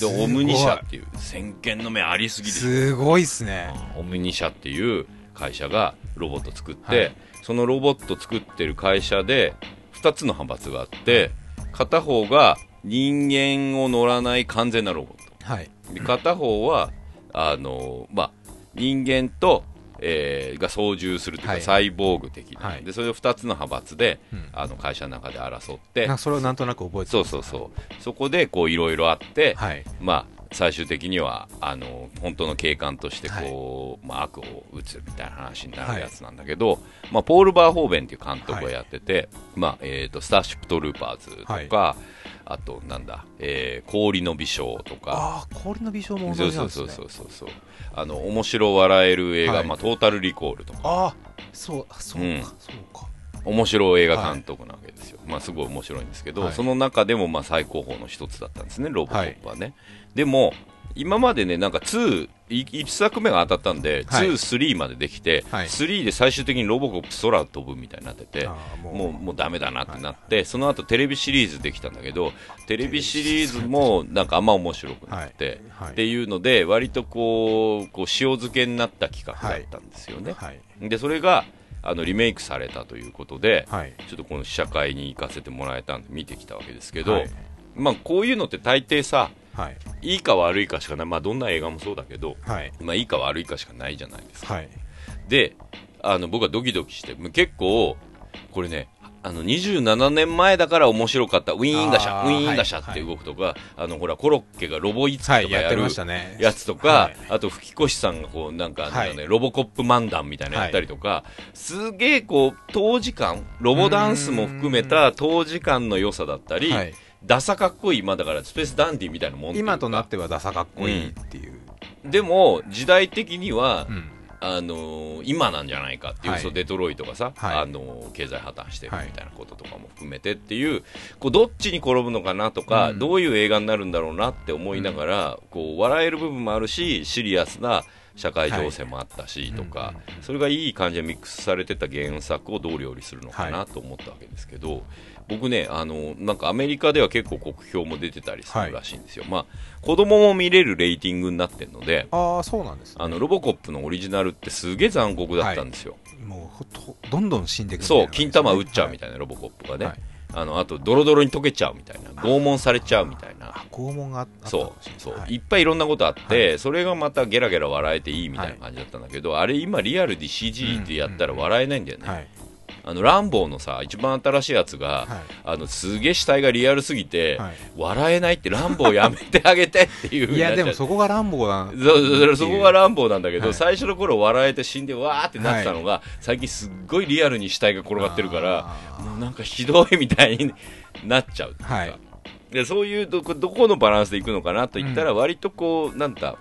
でオムニ社っていう先見の目ありすぎでしょすごいっすね。オムニ社っていう会社がロボット作って、はい。そのロボット作ってる会社で2つの派閥があって片方が人間を乗らない完全なロボッはい。トで片方はあの、まあ、人間と、えーが操縦するというか、はい。サイボーグ的な、はい。でそれを2つの派閥で、うん。あの会社の中で争って。それをなんとなく覚えてそうそうそう。そこでこういろいろあって、はい。まあ、最終的にはあの本当の警官としてこう、まあ、悪を打つみたいな話になるやつなんだけど、まあ、ポール・バーホーベンっていう監督がやってて、まあえー、とスターシップ・トルーパーズとか、あとなんだ、えー氷の美少とか。ああ氷の美少もそう同じなんですね。そうそうそうそうそうあの面白笑える映画、はい。まあ、トータルリコールとか。ああそうあそうか、うん。そうか。面白い映画監督なわけですよ、まあすごい面白いんですけど、はいその中でもまあ最高峰の一つだったんですねロボコップはね、でも今までねなんか2 1作目が当たったんで、はい。2、3までできて、はい。3で最終的にロボコップ空飛ぶみたいになっててもう。もうもうダメだなってなって、その後テレビシリーズできたんだけどテレビシリーズもなんかあんま面白くなって、っていうので割とこうこう塩漬けになった企画だったんですよね、はい。でそれがあのリメイクされたということで、はい。ちょっとこの試写会に行かせてもらえたんで見てきたわけですけど、はい。まあこういうのって大抵さはい。いいか悪いかしかない。まあどんな映画もそうだけどはい。まあいいか悪いかしかないじゃないですか。はい。であの僕はドキドキしてもう結構これねあの27年前だから面白かった。ウィーンガシャウィーンガシャって動くとか、あのほらコロッケがロボイツとかはいやるやつとか、はい。あと吹越さんがこうなんかはい。ロボコップ漫談みたいなのやったりとか、すげえこう当時間ロボダンスも含めた当時間の良さだったり、はいダサかっこいい。まあだからスペースダンディみたいなもん今となってはダサかっこいいっていう、でも時代的には、うん。あのー今なんじゃないかっていう、はい。そうデトロイトがさ、はい。あのー経済破綻してるはいみたいなこととかも含めてっていうこうどっちに転ぶのかなとか、うん。どういう映画になるんだろうなって思いながら、こう笑える部分もあるしシリアスな社会情勢もあったしとか、はいうん。うんうんそれがいい感じでミックスされてた原作をどう料理するのかなと思ったわけですけど、僕ねあのなんかアメリカでは結構酷評も出てたりするらしいんですよ、まあ子供も見れるレーティングになってるのでああそうなんですね。あのロボコップのオリジナルってすげえ残酷だったんですよ、もうほとどんどん死んでいくそう金玉打っちゃうみいたいな、ロボコップがね、はい。あのあとドロドロに溶けちゃうみたいな拷問されちゃうみたいな。あ拷問があったかそうそう、はい。い、っぱいいろんなことあって、それがまたゲラゲラ笑えていいみたいな感じだったんだけど、あれ今リアルで CG でやったら笑えないんだよね、はいあのランボーのさ一番新しいやつが、はい。あのすげえ死体がリアルすぎて、はい。笑えないってランボーやめてあげてっていう風いやでもそこが乱暴だな。そうそそこが乱暴なんだけど、はい。最初の頃笑えて死んでわーってなってたのが、最近すっごいリアルに死体が転がってるからもうなんかひどいみたいになっちゃうっていうか、はい。でそういうどこどこのバランスでいくのかなと言ったら、割とこうなんだ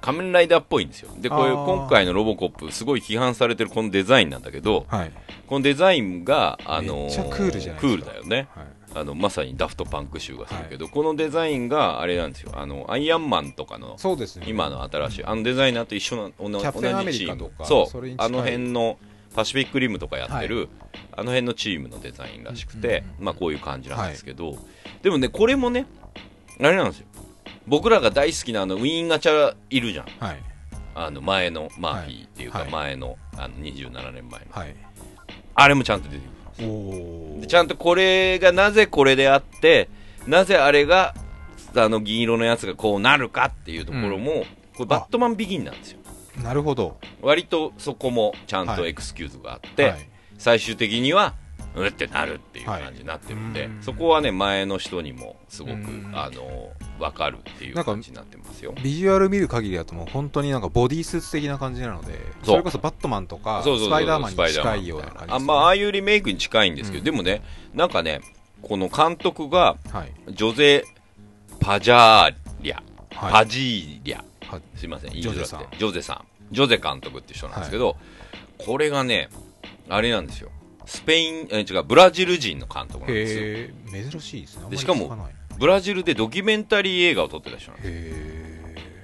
仮面ライダーっぽいんですよ。でこういう今回のロボコップすごい批判されてるこのデザインなんだけどはい。このデザインが、あのークールじゃないクールだよね。はい。あのまさにダフトパンク集がするけど、このデザインがあれなんですよ。あのアイアンマンとかのそうですね。今の新しいあのデザイナーと一緒な同じチーム。そそうあの辺のパシフィックリムとかやってる、はい。あの辺のチームのデザインらしくて、うんうんうん。まあこういう感じなんですけど、でもねこれもねあれなんですよ僕らが大好きなあのウィーンガチャいるじゃん。はい。あの前のマーフィーっていうかはい。前のあの27年前の。はい。あれもちゃんと出てくるおちゃんとこれがなぜこれであってなぜあれがあの銀色のやつがこうなるかっていうところも、これバットマンビギンなんですよ。なるほど。割とそこもちゃんとエクスキューズがあって、はい。最終的にはうってなるっていう感じになってるんで、はいうんそこはね前の人にもすごくうん。あの分かるっていう感じになってますよ。ビジュアル見る限りだともう本当になんかボディースーツ的な感じなのでそれこそバットマンとかスパイダーマンに近いような感じです、あまあああいうリメイクに近いんですけど、うん。でもねなんかねこの監督がはい。ジョゼ・パジャーリャ、はい。パジーリャはいすいませんジョゼさん。ジョゼさん。ジョゼ監督って人なんですけど、これがねあれなんですよスペインえ違うブラジル人の監督なんですよ。珍しいですね。でしかもブラジルでドキュメンタリー映画を撮ってた人なんですへ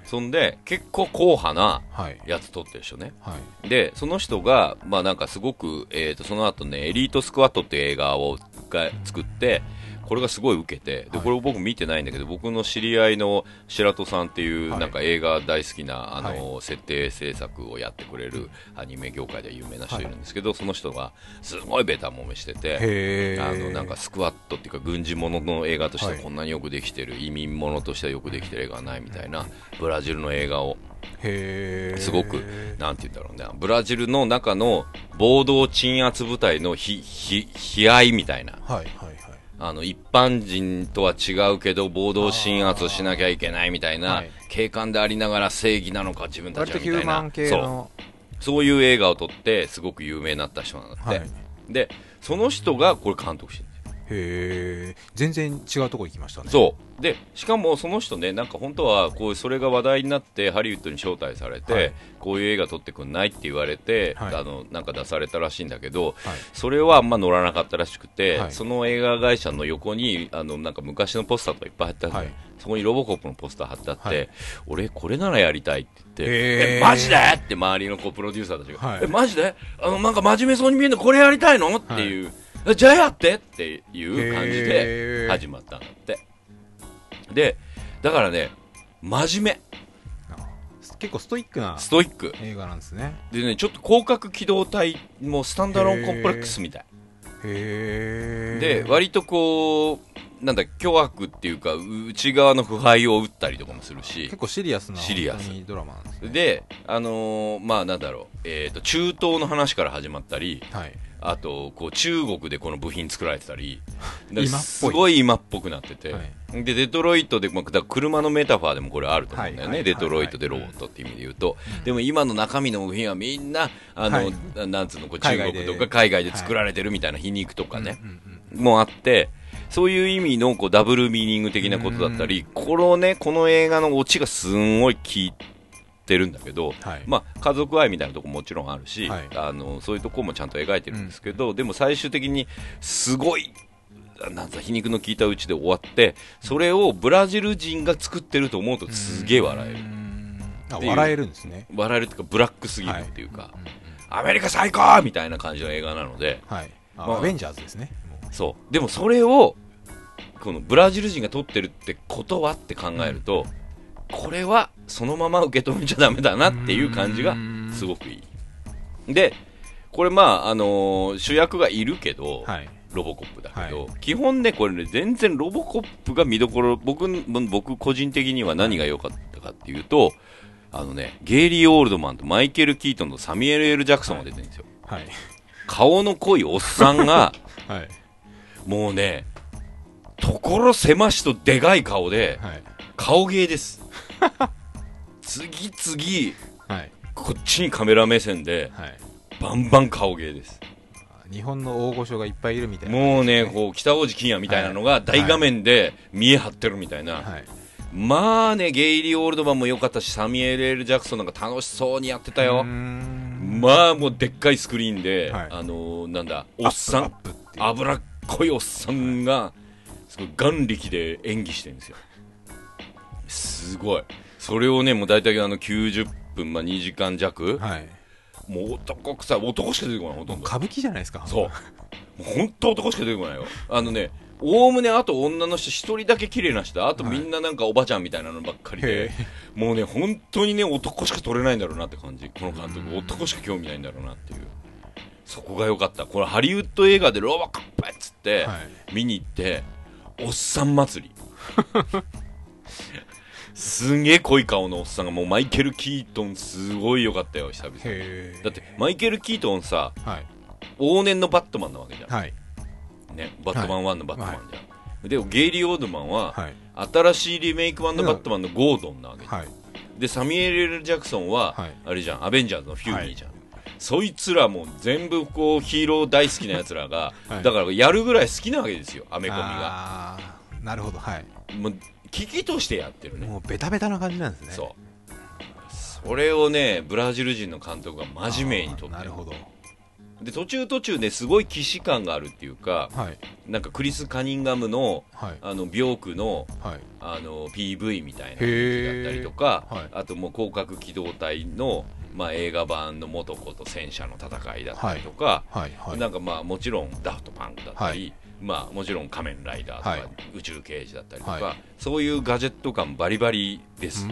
そんで結構硬派なやつ撮ってる人ね。はい。でその人がまあなんかすごく、えー、とその後ね「エリートスクワット」っていう映画をが作ってこれがすごい受けてではい。これを僕見てないんだけど僕の知り合いの白戸さんっていうはい。なんか映画大好きなあの設定制作をやってくれるアニメ業界では有名な人いるんですけどその人がすごいベタもめしててあのなんかスクワットっていうか軍事ものの映画としてこんなによくできてる、移民ものとしてはよくできてる映画はないみたいなブラジルの映画をすごくなんて言うんだろうね。ブラジルの中の暴動鎮圧部隊のひひ悲哀みたいな。はいはいはいあの一般人とは違うけど暴動鎮圧をしなきゃいけないみたいなはい。警官でありながら正義なのか自分たちはみたいな。そうの。そう。いう映画を撮ってすごく有名になった人なんだって、はい。でその人がこれ監督してるへえ全然違うとこ行きましたね。そう。でしかもその人ねなんか本当はこうそれが話題になってハリウッドに招待されて、はい。こういう映画撮ってくんないって言われて、はい。あのなんか出されたらしいんだけどはい。それはあんま乗らなかったらしくて、はい。その映画会社の横にあのなんか昔のポスターとかいっぱい貼ってあって、はい。そこにロボコップのポスター貼ってあって、はい。俺これならやりたいって言ってえマジで？って周りのこうプロデューサーたちが、はい。えマジで？あのなんか真面目そうに見えるのこれやりたいの？っていう、えじゃあやってっていう感じで始まったんだって。でだからね真面結構ストイックな目ストイック。映画なんですね。でねちょっと広角機動隊もうスタンダローンコンプレックスみたい。へえで割とこうなんだ巨悪っていうか内側の腐敗を打ったりとかもするし。結構シリアスなシリアス。ドラマなんですね。であのーまあなんだろう、えー、と中東の話から始まったり。はいあとこう中国でこの部品作られてたりすごい今っぽくなってて、はでデトロイトで、まあ、車のメタファーでもこれあると思うんだよね、はいはいデトロイトでロボットっていう意味で言うと、でも今の中身の部品はみんなあの、はい。ななんつうのこう中国とか海外で作られてるみたいな皮肉とかね、もあってそういう意味のこうダブルミーニング的なことだったり、このねこの映画のオチがすんごい効いてるんだけど、はい。まあ、家族愛みたいなとこももちろんあるし、はい。あのそういうとこもちゃんと描いてるんですけど、でも最終的にすごいなんか皮肉の効いたうちで終わってそれをブラジル人が作ってると思うとすげえ笑える、笑えるんですね。笑えるっていうかブラックすぎるっていうか、うんうんアメリカ最高みたいな感じの映画なのではい。あまあアベンジャーズですね。もそう。でもそれをこのブラジル人が撮ってるってことはって考えると、これはそのまま受け止めちゃダメだなっていう感じがすごくいい。でこれまああのー主役がいるけど、うはい。ロボコップだけど、は基本ねこれね全然ロボコップが見どころ僕僕個人的には何が良かったかっていうとあのねゲイリー・オールドマンとマイケル・キートンとサミュエル・エル・ジャクソンが出てるんですよ、はい。顔の濃いおっさんが はい。もうね所狭しとでかい顔ではい。顔芸です 次々はい。こっちにカメラ目線ではい。バンバン顔芸です。日本の大御所がいっぱいいるみたいな。もうねこう北大路欣也みたいなのが大画面で見え張ってるみたいな、はい。まあねゲイリー・オールドマンも良かったしサミュエル・エル・ジャクソンなんか楽しそうにやってたよ。まあもうでっかいスクリーンで、はい。あのーなんだおっさん脂っこいおっさんがすごい眼力で演技してるんですよすごい。それをねもう大体あの90分、まあ、2時間弱、はい。もう男臭い。男しか出てこないほとんど。歌舞伎じゃないですかそう。本当男しか出てこないよ。あのねおおむねあと女の人一人だけ綺麗な人。あとみんななんかおばちゃんみたいなのばっかりで、へもうね本当にね男しか撮れないんだろうなって感じ。この監督。男しか興味ないんだろうなっていう。そこが良かった。これハリウッド映画でロボコップっつってはい。見に行っておっさん祭り すんげえ濃い顔のおっさんがもうマイケル・キートンすごい良かったよ久々へだってマイケル・キートンさはい。往年のバットマンなわけじゃん、はい。ね、バットマン1のバットマンじゃん、でもゲイリー・オールドマンは、はい。新しいリメイク版のバットマンのゴードンなわけじゃん、はい。でサミュエル・ジャクソンは、はい。あれじゃんアベンジャーズのフューリーじゃん、そいつらも全部こうヒーロー大好きなやつらが、はい。だからやるぐらい好きなわけですよアメコミが。なるほどはい。もう危機としてやってるね。もうベタベタな感じなんですね。そう。それをねブラジル人の監督が真面目に撮ってなるほど。で途中途中ですごい既視感があるっていうかはい。なんかクリス・カニンガムのはい。あの病区のはい。あの PV みたいなへー。雰囲気だったりとか、はい。あともう広角機動隊の、まあ、映画版の元子と戦車の戦いだったりとか、なんかまあもちろんダフトパンクだったり、はいまあもちろん仮面ライダーとか、はい。宇宙刑事だったりとか、はい。そういうガジェット感バリバリです。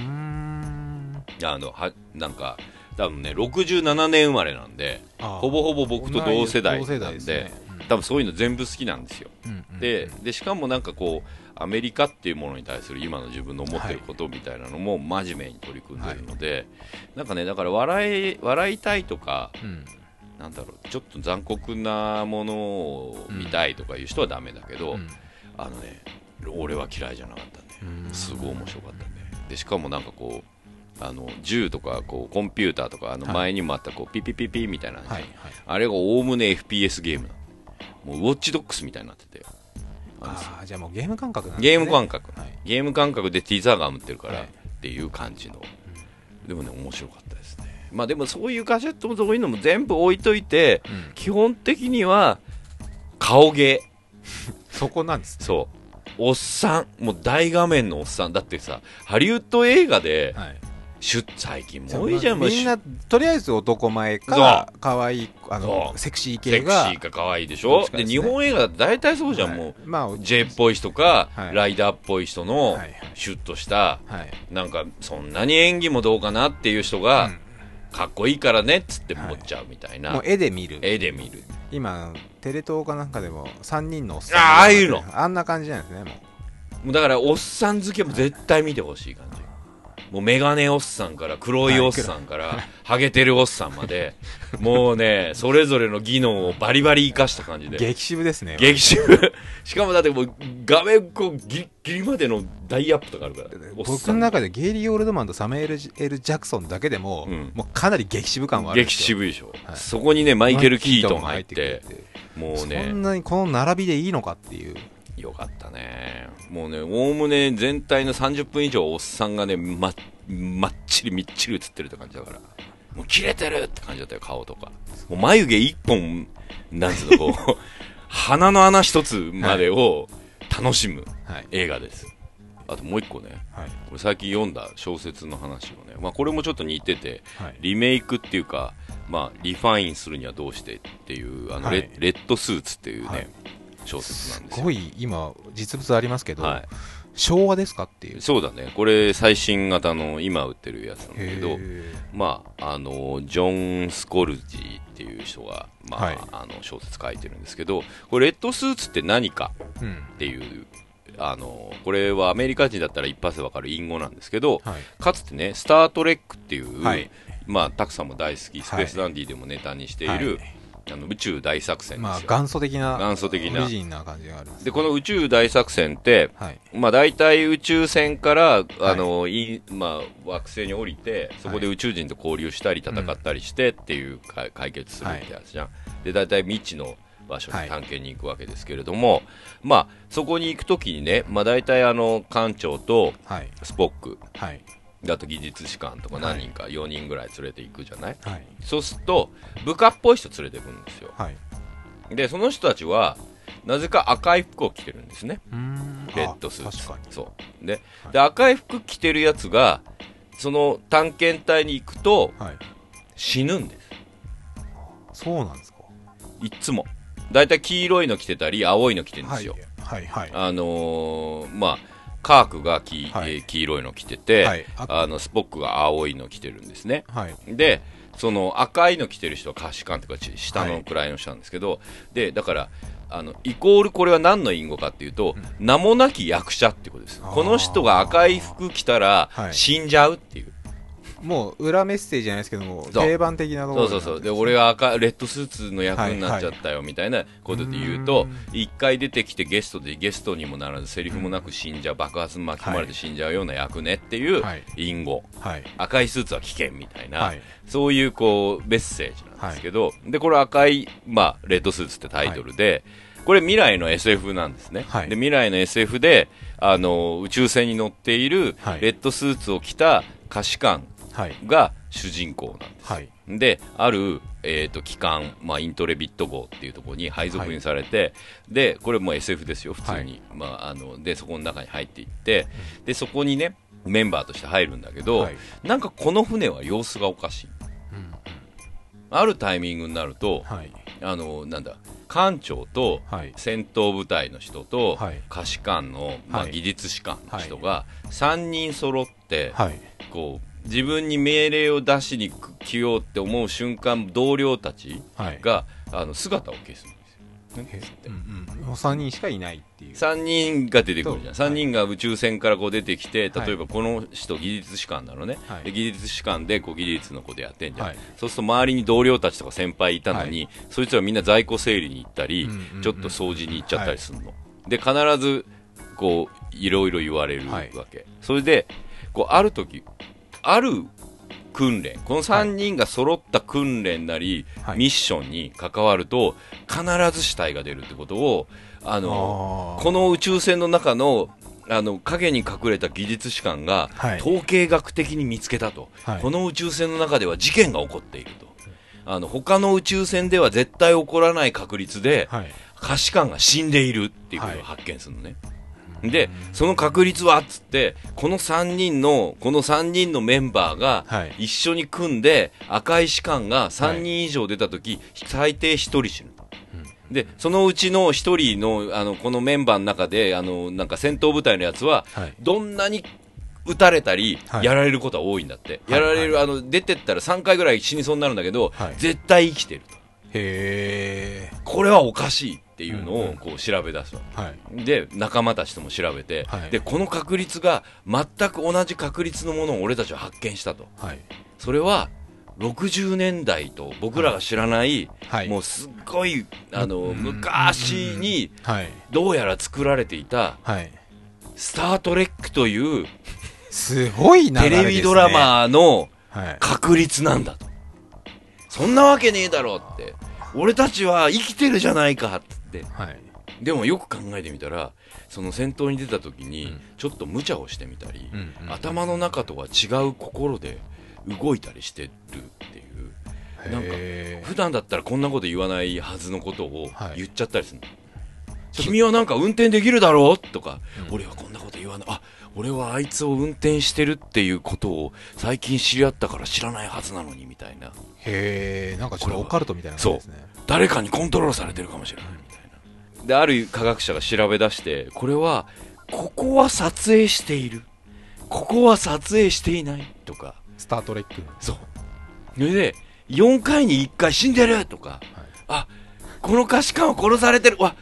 あのはなんか多分ね67年生まれなんでほぼほぼ僕と同世代なんで代ですね。多分そういうの全部好きなんですよ。うんうんででしかもなんかこうアメリカっていうものに対する今の自分の思ってることみたいなのも真面目に取り組んでるので、なんかねだから笑い笑いたいとかうんなんだろうちょっと残酷なものを見たいとかいう人はダメだけど、うん。あのね俺は嫌いじゃなかったね。うん。すごい面白かったね。でしかもなんかこうあの銃とかこうコンピューターとかあのはい。前にもあったこうピピピピみたいなはいはい。あれがおおむね FPS ゲームもうウォッチドックスみたいになってて。あのああじゃあもうゲーム感覚なんですね。ゲーム感覚、はい。ゲーム感覚でティザーが打ってるからはい。っていう感じの、でもね面白かったですねまあでもそういうガジェットもそういうのも全部置いといてうん。基本的には顔芸。そこなんですね。そう。おっさん。もう大画面のおっさん。だってさハリウッド映画ではい。最近も多いじゃん。もうみんなとりあえず男前そか可愛いあのセクシーセクシ系がーか可愛いでしょ？でね。日本映画大体そうじゃん、はい。もう。まあ J っぽい人か、はい。ライダーっぽい人のシュッとしたはい。なんかそんなに演技もどうかなっていう人が、かっこいいからねっつって持っちゃうみたいな、うんもう絵で見る。絵で見る。今テレ東かなんかでも3人のおっさんあああいうの。あんな感じなんですねももうだからおっさん好きも絶対見てほしいもうメガネおっさんから黒いおっさんからハゲてるおっさんまでもうねそれぞれの技能をバリバリ生かした感じで。う激渋ですね。激渋。しかもだってもう画面こうギリギリまでの大アップとかあるから僕の中でゲイリー・オールドマンとサムエル・エル・ジャクソンだけでも、うん。もうかなり激渋感はある激渋いでしょ、はい。そこにねマイケル・キートンが入ってもうそねんなにこの並びでいいのかっていうよかったね。もうね、おおむね全体の30分以上おっさんがね、ま、まっちりみっちり映ってるって感じだから。もう切れてるって感じだったよ、顔とか。もう眉毛一本、なんつうの、こう、鼻の穴一つまでを楽しむはい映画です。あともう一個ね、はいこれ最近読んだ小説の話をね、まあこれもちょっと似てて、はいリメイクっていうか、まあリファインするにはどうしてっていう、あの、はいレレッドスーツっていうね、はい小説なんですすよ。ごい今実物ありますけど、はい。昭和ですかっていう。そうだね。これ最新型の今売ってるやつなんだけど、へまあ、あの、ジョン・スコルジーっていう人が、まあ、はい。あの、小説書いてるんですけど、これレッドスーツって何かっていう、あの、これはアメリカ人だったら一発でわかる隠語なんですけど、はい。かつてね、スター・トレックっていう、はい。まあ、たくさんも大好き、スペースダンディでもネタにしている、はいあの宇宙大作戦。まあ元祖的な元祖的な。な感じがあるんですで、この宇宙大作戦って、はい。まあ、大体宇宙船から、あの、いまあ、惑星に降りて、そこで宇宙人と交流したり戦ったりしてっていうか、解決するってやつじゃん。で、大体未知の場所にはい。探検に行くわけですけれども、まあ、そこに行くときにね、まあ、大体あの、艦長とはい。スポック、はいあと技術士官とか何人か、4人ぐらい連れて行くじゃない？はい。そうすると、部下っぽい人連れて行くんですよ。はい。で、その人たちは、なぜか赤い服を着てるんですね。うーん。レッドスーツ。そう。で,、で赤い服着てるやつがその探検隊に行くとはい。死ぬんです。そうなんですか。いっつも。だいたい黄色いの着てたり青いの着てるんではい。すよ、はいはい。あのーまあカークが黄,、はい。えー黄色いの着てて、はい。ああのスポックが青いの着てるんですね。はい。でその赤いの着てる人は下士官というかち下のはい。位の人なんですけど、でだからあのイコールこれは何の隠語かっていうと、名もなき役者ってことです。この人が赤い服着たらはい。死んじゃうっていう、もう裏メッセージじゃないですけども定番的なところそうそうそう。で俺は赤レッドスーツの役になっちゃったよみたいなことで言うと一回出てきてゲストでゲストにもならずセリフもなく死んじゃう爆発に巻き込まれて死んじゃうような役ねっていうはい。隠語。はい。赤いスーツは危険みたいな、はい。そういうこうメッセージなんですけど、でこれ赤い、まあ、レッドスーツってタイトルで、これ未来の SF なんですね、はい。で未来の SF であの宇宙船に乗っているはい。レッドスーツを着た下士官はいが主人公なんです、はい。である、えー、と機関、まあ、イントレビット号っていうところに配属にされて、でこれも SF ですよ普通に、まあ、あのでそこの中に入っていってでそこにねメンバーとして入るんだけど、はい。なんかこの船は様子がおかしい、あるタイミングになると、はい。あのなんだ艦長とはい。戦闘部隊の人とはい。下士官の、まあ、はい。技術士官の人が3人揃って、はい。こう自分に命令を出しに来ようって思う瞬間同僚たちはい。があの姿を消すんですよ。えうんうん。もう3人しかいないっていう。3人が出てくるじゃん、そう。3人が宇宙船からこう出てきて、はい。例えばこの人、技術士官なのね、はい。で技術士官でこう技術のことやってんじゃん、はい。そうすると周りに同僚たちとか先輩いたのに、そいつらみんな在庫整理に行ったり、うんうんうん。ちょっと掃除に行っちゃったりするの、で必ずこういろいろ言われるわはい。け、それでこうある時ある訓練この3人が揃った訓練なり、はい。ミッションに関わると必ず死体が出るってことをあのこの宇宙船の中のあの影に隠れた技術士官が、はい。統計学的に見つけたと、はい。この宇宙船の中では事件が起こっていると。あの他の宇宙船では絶対起こらない確率で、はい。下士官が死んでいるっていうことをはい発見するのね、でその確率はっつってこの3人のこの3人のメンバーがはい。一緒に組んで赤い士官が3人以上出た時、最低1人死ぬ。とでそのうちの1人のあのこのメンバーの中であのなんか戦闘部隊のやつは、はい。どんなに撃たれたり、はい。やられることは多いんだって、はい。やられる、あの出てったら3回ぐらい死にそうになるんだけど、はい。絶対生きてると。へえこれはおかしいっていうのうんうん。をこう調べ出すわけはい。で仲間たちとも調べて、はい。でこの確率が全く同じ確率のものを俺たちは発見したと。はい。それは60年代と僕らが知らない、はい。もうすっごいあの、うん。昔にはい。どうやら作られていたはい「スター・トレック」というすごいテレビドラマのはい。確率なんだと。そんなわけねえだろって。俺たちは生きてるじゃないかっつってはい。でもよく考えてみたらその戦闘に出た時にうん。ちょっと無茶をしてみたり、うんうん頭の中とは違う心で動いたりしてるっていう。なんか普段だったらこんなこと言わないはずのことをはい。言っちゃったりするの、君はなんか運転できるだろう？とか、うん俺はこんなこと言わない。あ俺はあいつを運転してるっていうことを最近知り合ったから知らないはずなのにみたいな。へえんかちょっとオカルトみたいな感じですね。誰かにコントロールされてるかもしれないである科学者が調べ出してこれはここは撮影している。ここは撮影していない。とか。スター・トレックそう。それで4回に1回死んでる。とか、あこの歌詞官は殺されてる。わ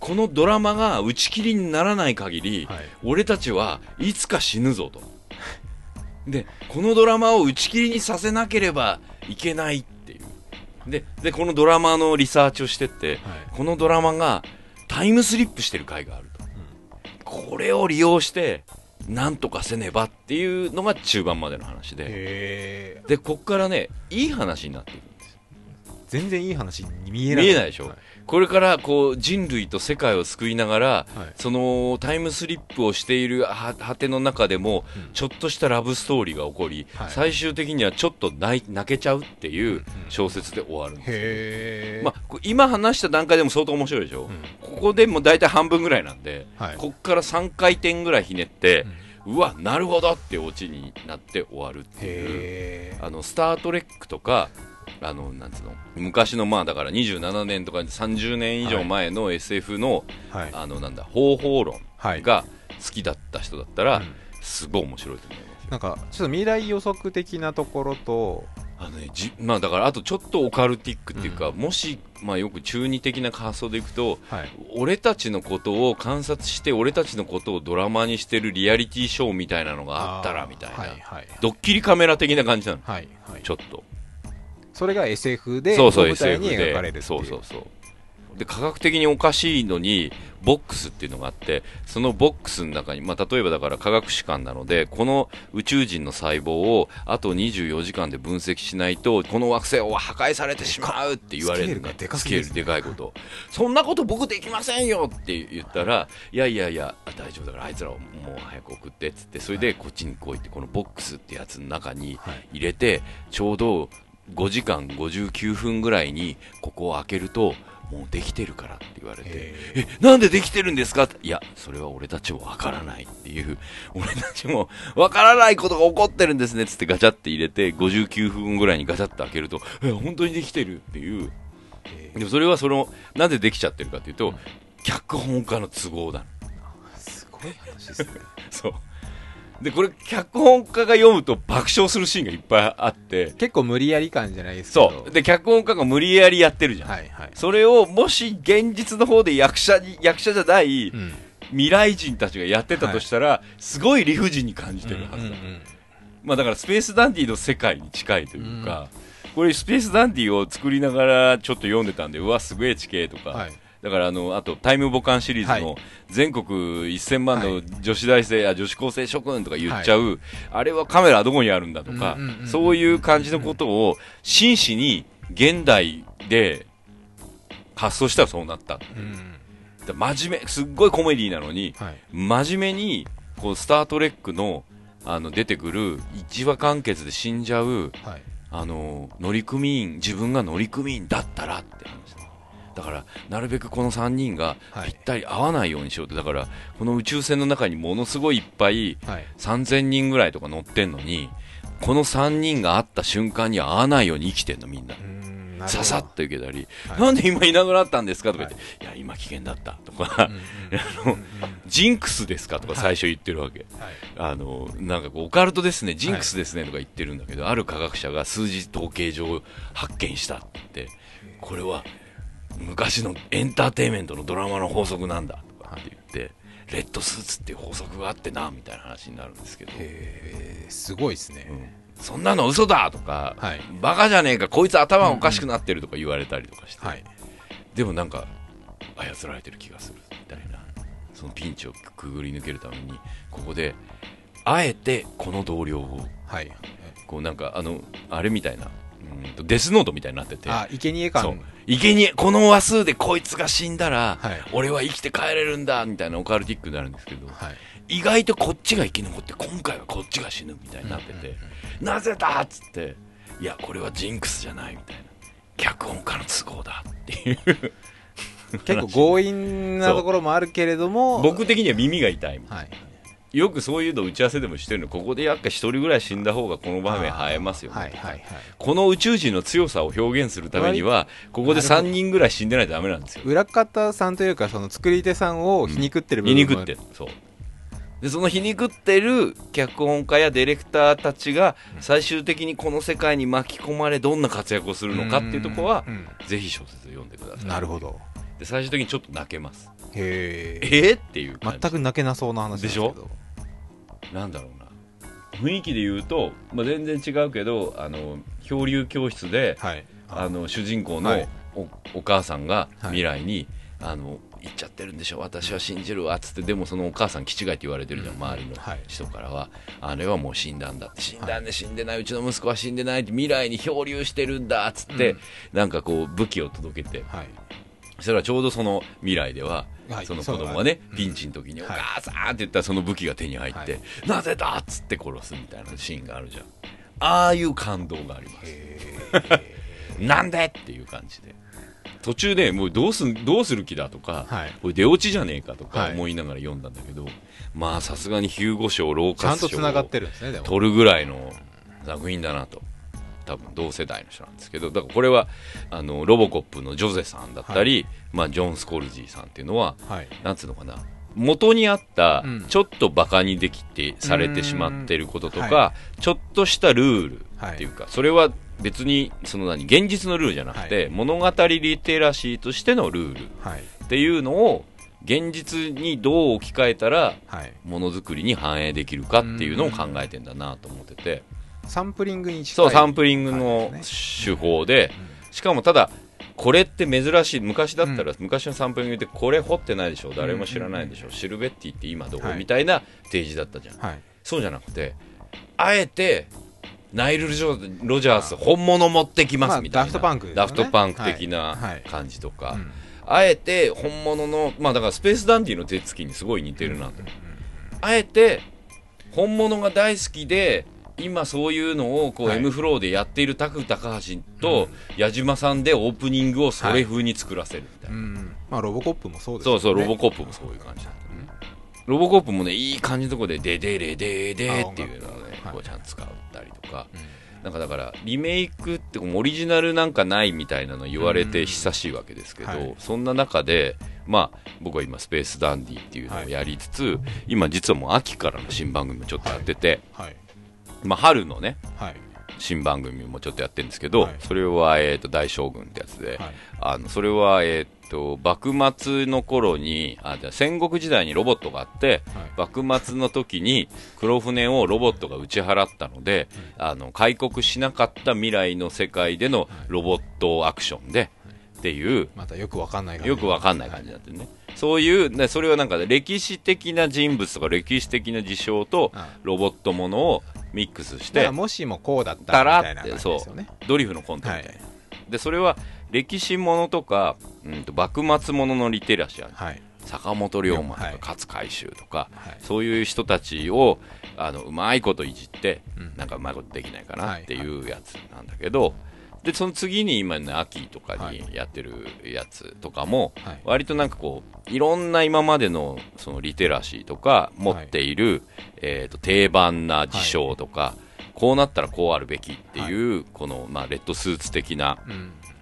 このドラマが打ち切りにならない限り、はい。俺たちはいつか死ぬぞ。と。でこのドラマを打ち切りにさせなければいけないででこのドラマのリサーチをしてって、はい。このドラマがタイムスリップしてる回があると、これを利用してなんとかせねばっていうのが中盤までの話で。でこっからねいい話になっていくんですよ。全然いい話に見えない。見えないでしょ、はいこれからこう人類と世界を救いながら、はい。そのタイムスリップをしているは果ての中でも、うん。ちょっとしたラブストーリーが起こり、はい。最終的にはちょっと泣けちゃうっていう小説で終わるんですまあ、こ今話した段階でも相当面白いでしょ、うん。ここでも大体半分ぐらいなんで、はい。こっから3回転ぐらいひねって、うわなるほどってオチになって終わるっていう。あのスター・トレックとかあのなんつうの？昔のまあだから27年とか30年以上前の SF の,、はい。あのなんだ方法論はい。が好きだった人だったら、うん。すごい面白いと思いますよ。なんかちょっと未来予測的なところとあのね、じまあだからあとちょっとオカルティックっていうか、もし、まあよく中二的な発想でいくと、はい。俺たちのことを観察して俺たちのことをドラマにしてるリアリティショーみたいなのがあったらみたいな、はいはい。ドッキリカメラ的な感じなの。はいはい。ちょっとそれが SF でそうそう舞台にで。描かれるそうそうそう。で科学的におかしいのにボックスっていうのがあってそのボックスの中に、まあ、例えばだから科学士官なのでこの宇宙人の細胞をあと24時間で分析しないとこの惑星は破壊されてしまうって言われるスケールがでかスケールでかいこと。そんなこと僕できませんよって言ったらいやいやいや大丈夫だからあいつらをもう早く送ってっつってそれでこっちに来いってこのボックスってやつの中にはい。入れてちょうど5時間59分ぐらいにここを開けるともうできてるからって言われてへえ。なんでできてるんですか？っていやそれは俺たちもわからないっていう。俺たちもわからないことが起こってるんですねっつってガチャって入れて59分ぐらいにガチャって開けるとえ本当にできてるっていう。え。でもそれはそのなんでできちゃってるかっていうと脚本家の都合だ。ーすごい話ですね。そうでこれ脚本家が読むと爆笑するシーンがいっぱいあって。結構無理やり感じゃないですけど。そう。で脚本家が無理やりやってるじゃん、はいはい。それをもし現実の方で役者に役者じゃないうん。未来人たちがやってたとしたら、すごい理不尽に感じてるはずだ、まあだからスペースダンディの世界に近いというか、これスペースダンディを作りながらちょっと読んでたんでうわすげえ地形とか、はいだからあのあとタイムボカンシリーズはの全国1000万のはい。女子大生、あ女子高生諸君とか言っちゃう、あれはカメラどこにあるんだとか、そういう感じのことを真摯に現代で発想したらそうなった。うん。だ真面目、すっごいコメディなのに、はい。真面目にこうスター・トレックのあの出てくる一話完結で死んじゃうはい。あの乗組員自分が乗組員だったらって。話だからなるべくこの3人がはい。ぴったり合わないようにしようってだからこの宇宙船の中にものすごいいっぱいはい。3000人ぐらいとか乗ってんのにこの3人が会った瞬間には合わないように生きてんのみんな。ささっといけたり、はいなんで今いなくなったんですか？とか言って、い、や今危険だったとか、うんうんあのジンクスですかとか最初言ってるわけ、はいあのなんかこうオカルトですねジンクスですねとか言ってるんだけど、ある科学者が数字統計上発見したってこれは昔のエンターテインメントのドラマの法則なんだ。とかって言って、レッドスーツっていう法則があってなみたいな話になるんですけど、へーすごいですね。うん。そんなの嘘だとか、はい。バカじゃねえかこいつ頭おかしくなってるとか言われたりとかして、はい。でもなんか操られてる気がするみたいな。そのピンチをくぐり抜けるためにここであえてこの同僚をはい。こうなんかあのあれみたいなうんとデスノートみたいになってて。あ生贄そう。感生贄この話数でこいつが死んだら、はい。俺は生きて帰れるんだみたいなオカルティックになるんですけどはい。意外とこっちが生き残って今回はこっちが死ぬみたいになってて、なぜだっつっていやこれはジンクスじゃないみたいな。脚本家の都合だっていう。結構強引なところもあるけれども。僕的には耳が痛いはいよくそういうの打ち合わせでもしてるの。ここでやっぱ一人ぐらい死んだ方がこの場面映えますよね、はいはいはい。この宇宙人の強さを表現するためにはここで3人ぐらい死んでないとダメなんですよ。裏方さんというかその作り手さんを皮肉ってる部皮分も肉ってる。そう。でその皮肉ってる脚本家やディレクターたちが最終的にこの世界に巻き込まれどんな活躍をするのかっていうところはうん。ぜひ小説を読んでください。なるほど。で最終的にちょっと泣けますへええー、っていう全く泣けなそうな話でしなんだろうな。雰囲気で言うと、まあ、全然違うけどあの漂流教室ではい。あの主人公のはい。お,、お母さんがはい。未来に、あの言っちゃってるんでしょ？私は信じるわっつってでもそのお母さん気違いって言われてるじゃん、うん。周りのはい。人からは、あれはもう死んだんだって。死んだんで死んでない。うちの息子は死んでない。って未来に漂流してるんだっつって、うん。なんかこう武器を届けて。はい。そしたらちょうどその未来では、はい。その子供がねピンチの時に、はい。お母さんって言ったらその武器が手に入って、はい。なぜだっつって殺すみたいなシーンがあるじゃん。ああいう感動があります。なんでっていう感じで。途中でもうどうすんどうする気だとか、はい。これ出落ちじゃねえかとかはい。思いながら読んだんだけど、まあさすがにヒューゴ賞、ローカス賞を取るぐらいの作品だなと。多分同世代の人なんですけどだからこれはあのロボコップのジョゼさんだったり、まあ、ジョン・スコルジーさんっていうのははい。なんつうのかな元にあったうん。ちょっとバカにできてされてしまってることとか、はちょっとしたルールっていうか、それは別にその何現実のルールじゃなくて、物語リテラシーとしてのルールっていうのを現実にどう置き換えたらものづくりに反映できるかっていうのを考えてんだなと思っててサンプリングに近いそうサンプリングの手法でしかもただこれって珍しい昔だったら、昔のサンプリングでこれ掘ってないでしょ誰も知らないでしょ、シルベッティって今どこ、みたいな提示だったじゃん、そうじゃなくてあえてナイル・ロジャース本物持ってきますみたいな、ダフトパンク、ね、ダフトパンク的な感じとか、はいはいあえて本物のまあだからスペースダンディの手つきにすごい似てるなと、あえて本物が大好きで今そういうのをこう M フローでやっているタク高橋と矢島さんでオープニングをそれ風に作らせるみたいな、まあロボコップもそうですね。そうそうロボコップもそういう感じだったね、ロボコップもねいい感じのとこでデデレデデっていうのをねこうちゃんと使ったりとか、なんかだからリメイクってオリジナルなんかないみたいなの言われて久しいわけですけど、はい、そんな中で、まあ、僕は今スペースダンディっていうのをやりつつ、はい、今実はもう秋からの新番組もちょっとやってて、はい、まあ、春のね、新番組もちょっとやってるんですけど、それは、えーと、大将軍ってやつで、あのそれは、えーと、幕末の頃にあじゃ戦国時代にロボットがあって、はい、幕末の時に黒船をロボットが打ち払ったので、うん、あの開国しなかった未来の世界でのロボットアクションで、はい、っていうまたよくわかんないよくわかんない感じになってね、そういうそれはなんか歴史的な人物とか歴史的な事象とロボットものをミックスしてもしもこうだったらみたいな感じですよね。ドリフのコントみたいな、はい、でそれは歴史ものとか、うんと、幕末もののリテラシー、はい、坂本龍馬とか勝海舟とか、はい、そういう人たちをあのうまいこといじって、うん、なんかうまいことできないかなっていうやつなんだけど、でその次に今ね秋とかにやってるやつとかも、はい、割となんかこういろんな今までのそのリテラシーとか持っている、はい、えーと、定番な事象とか、はい、こうなったらこうあるべきっていう、この、まあ、レッドスーツ的な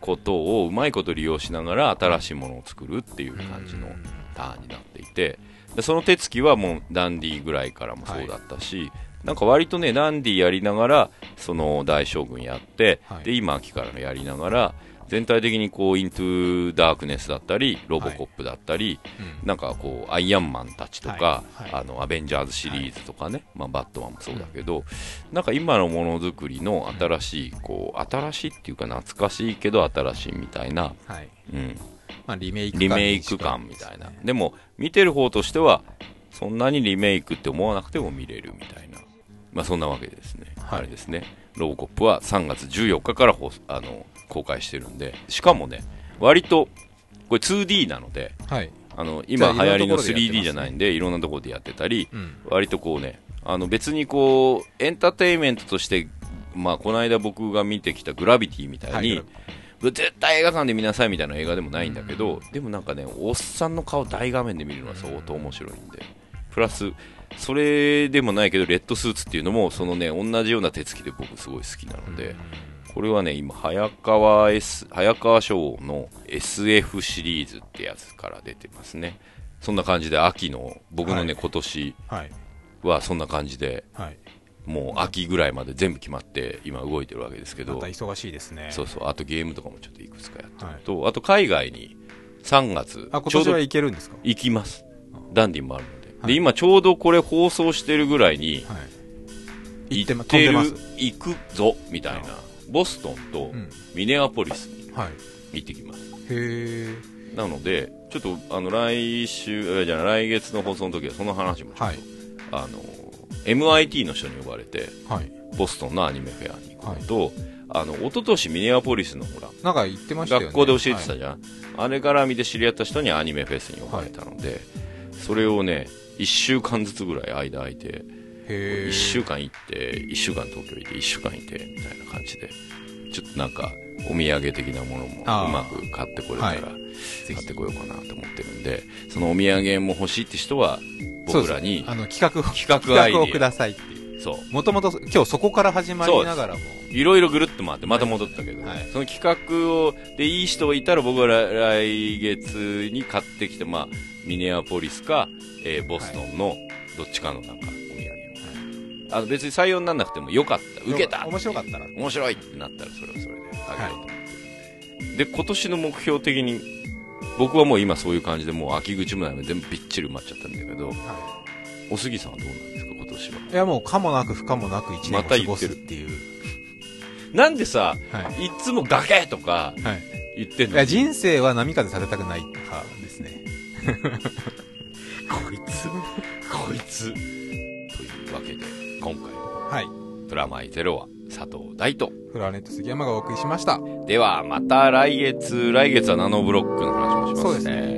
ことをうまいこと利用しながら新しいものを作るっていう感じのターンになっていてでその手つきはもうダンディぐらいからもそうだったし、はい、なんか割とねダンディやりながらその大将軍やって、はい、で今秋からのやりながら全体的にこうイントゥダークネスだったりロボコップだったり、はい。うん、なんかこうアイアンマンたちとか、はい。はい、あのアベンジャーズシリーズとかね、まあ、バットマンもそうだけど、うん、なんか今のものづくりの新しいこう新しいっていうか懐かしいけど新しいみたいな、うん。まあ、リメイクリメイク感みたいな。でも見てる方としてはそんなにリメイクって思わなくても見れるみたいな、まあ、そんなわけですね、あれですね。ロボコップは3月14日からあの公開してるんで、しかもね、割と、これ 2D なので、はい、あの今流行りの 3D じゃないんで、いろんなところでやってたり、うん、割とこうね、あの別にこう、エンターテインメントとして、まあ、この間僕が見てきたグラビティみたいに、はい絶対映画館で見なさいみたいな映画でもないんだけど、でもなんかね、おっさんの顔大画面で見るのは相当面白いんで、プラス、それでもないけど、レッドスーツっていうのも、そのね、同じような手つきで僕すごい好きなので、これはね、今、早川 S、早川賞の SF シリーズってやつから出てますね。そんな感じで、秋の、僕のね、はい、今年はそんな感じで、はい、もう秋ぐらいまで全部決まって、今動いてるわけですけど、また忙しいですね。そうそう、あとゲームとかもちょっといくつかやってると、はい、あと海外に3月、あ、今年は行けるんですか？行きます。ダンディもあるので。で、今ちょうどこれ放送してるぐらいに、行ってる、行くぞ、みたいな。ボストンとミネアポリスに行ってきます、へえなのでちょっとあの来週じゃ来月の放送の時はその話もちょっと、はい、あの MIT の人に呼ばれて、はい、ボストンのアニメフェアに行くのと、はい、あの一昨年ミネアポリスのほらなんか言ってました学校で教えてたじゃん、はい、あれから見て知り合った人にアニメフェスに呼ばれたので、それをね1週間ずつぐらい間空いて1週間行って1週間東京行って1週間いてみたいな感じでちょっとなんかお土産的なものもうまく買ってこれたら、買ってこようかなと思ってるんでそのお土産も欲しいって人は僕らにあの企画企画をくださいっていうそう。もともと今日そこから始まりながらも。いろいろぐるっと回ってまた戻ったけど、はい、その企画をでいい人がいたら僕は来月に買ってきて、まあ、ミネアポリスか、えー、ボストンのどっちかのなんかあの別に採用にならなくてもよかった。受けた面白かったら。面白いってなったらそれはそれで。あげようと思ってるんで。で、今年の目標的に、僕はもう今そういう感じでもう秋口まで全部びっちり埋まっちゃったんだけど、はお杉さんはどうなんですか？今年は。いや、もう可もなく不可もなく1年を過ごすっていう。何、なんでさ、はい、いつも崖とか言ってんの、はい、いや、人生は波風されたくないかですね。こいつ、こいつ。というわけで、今回も、はい。プラマイゼロは、佐藤大と、フラーネット杉山がお送りしました。では、また来月、来月はナノブロックの話もしますね。そうですね。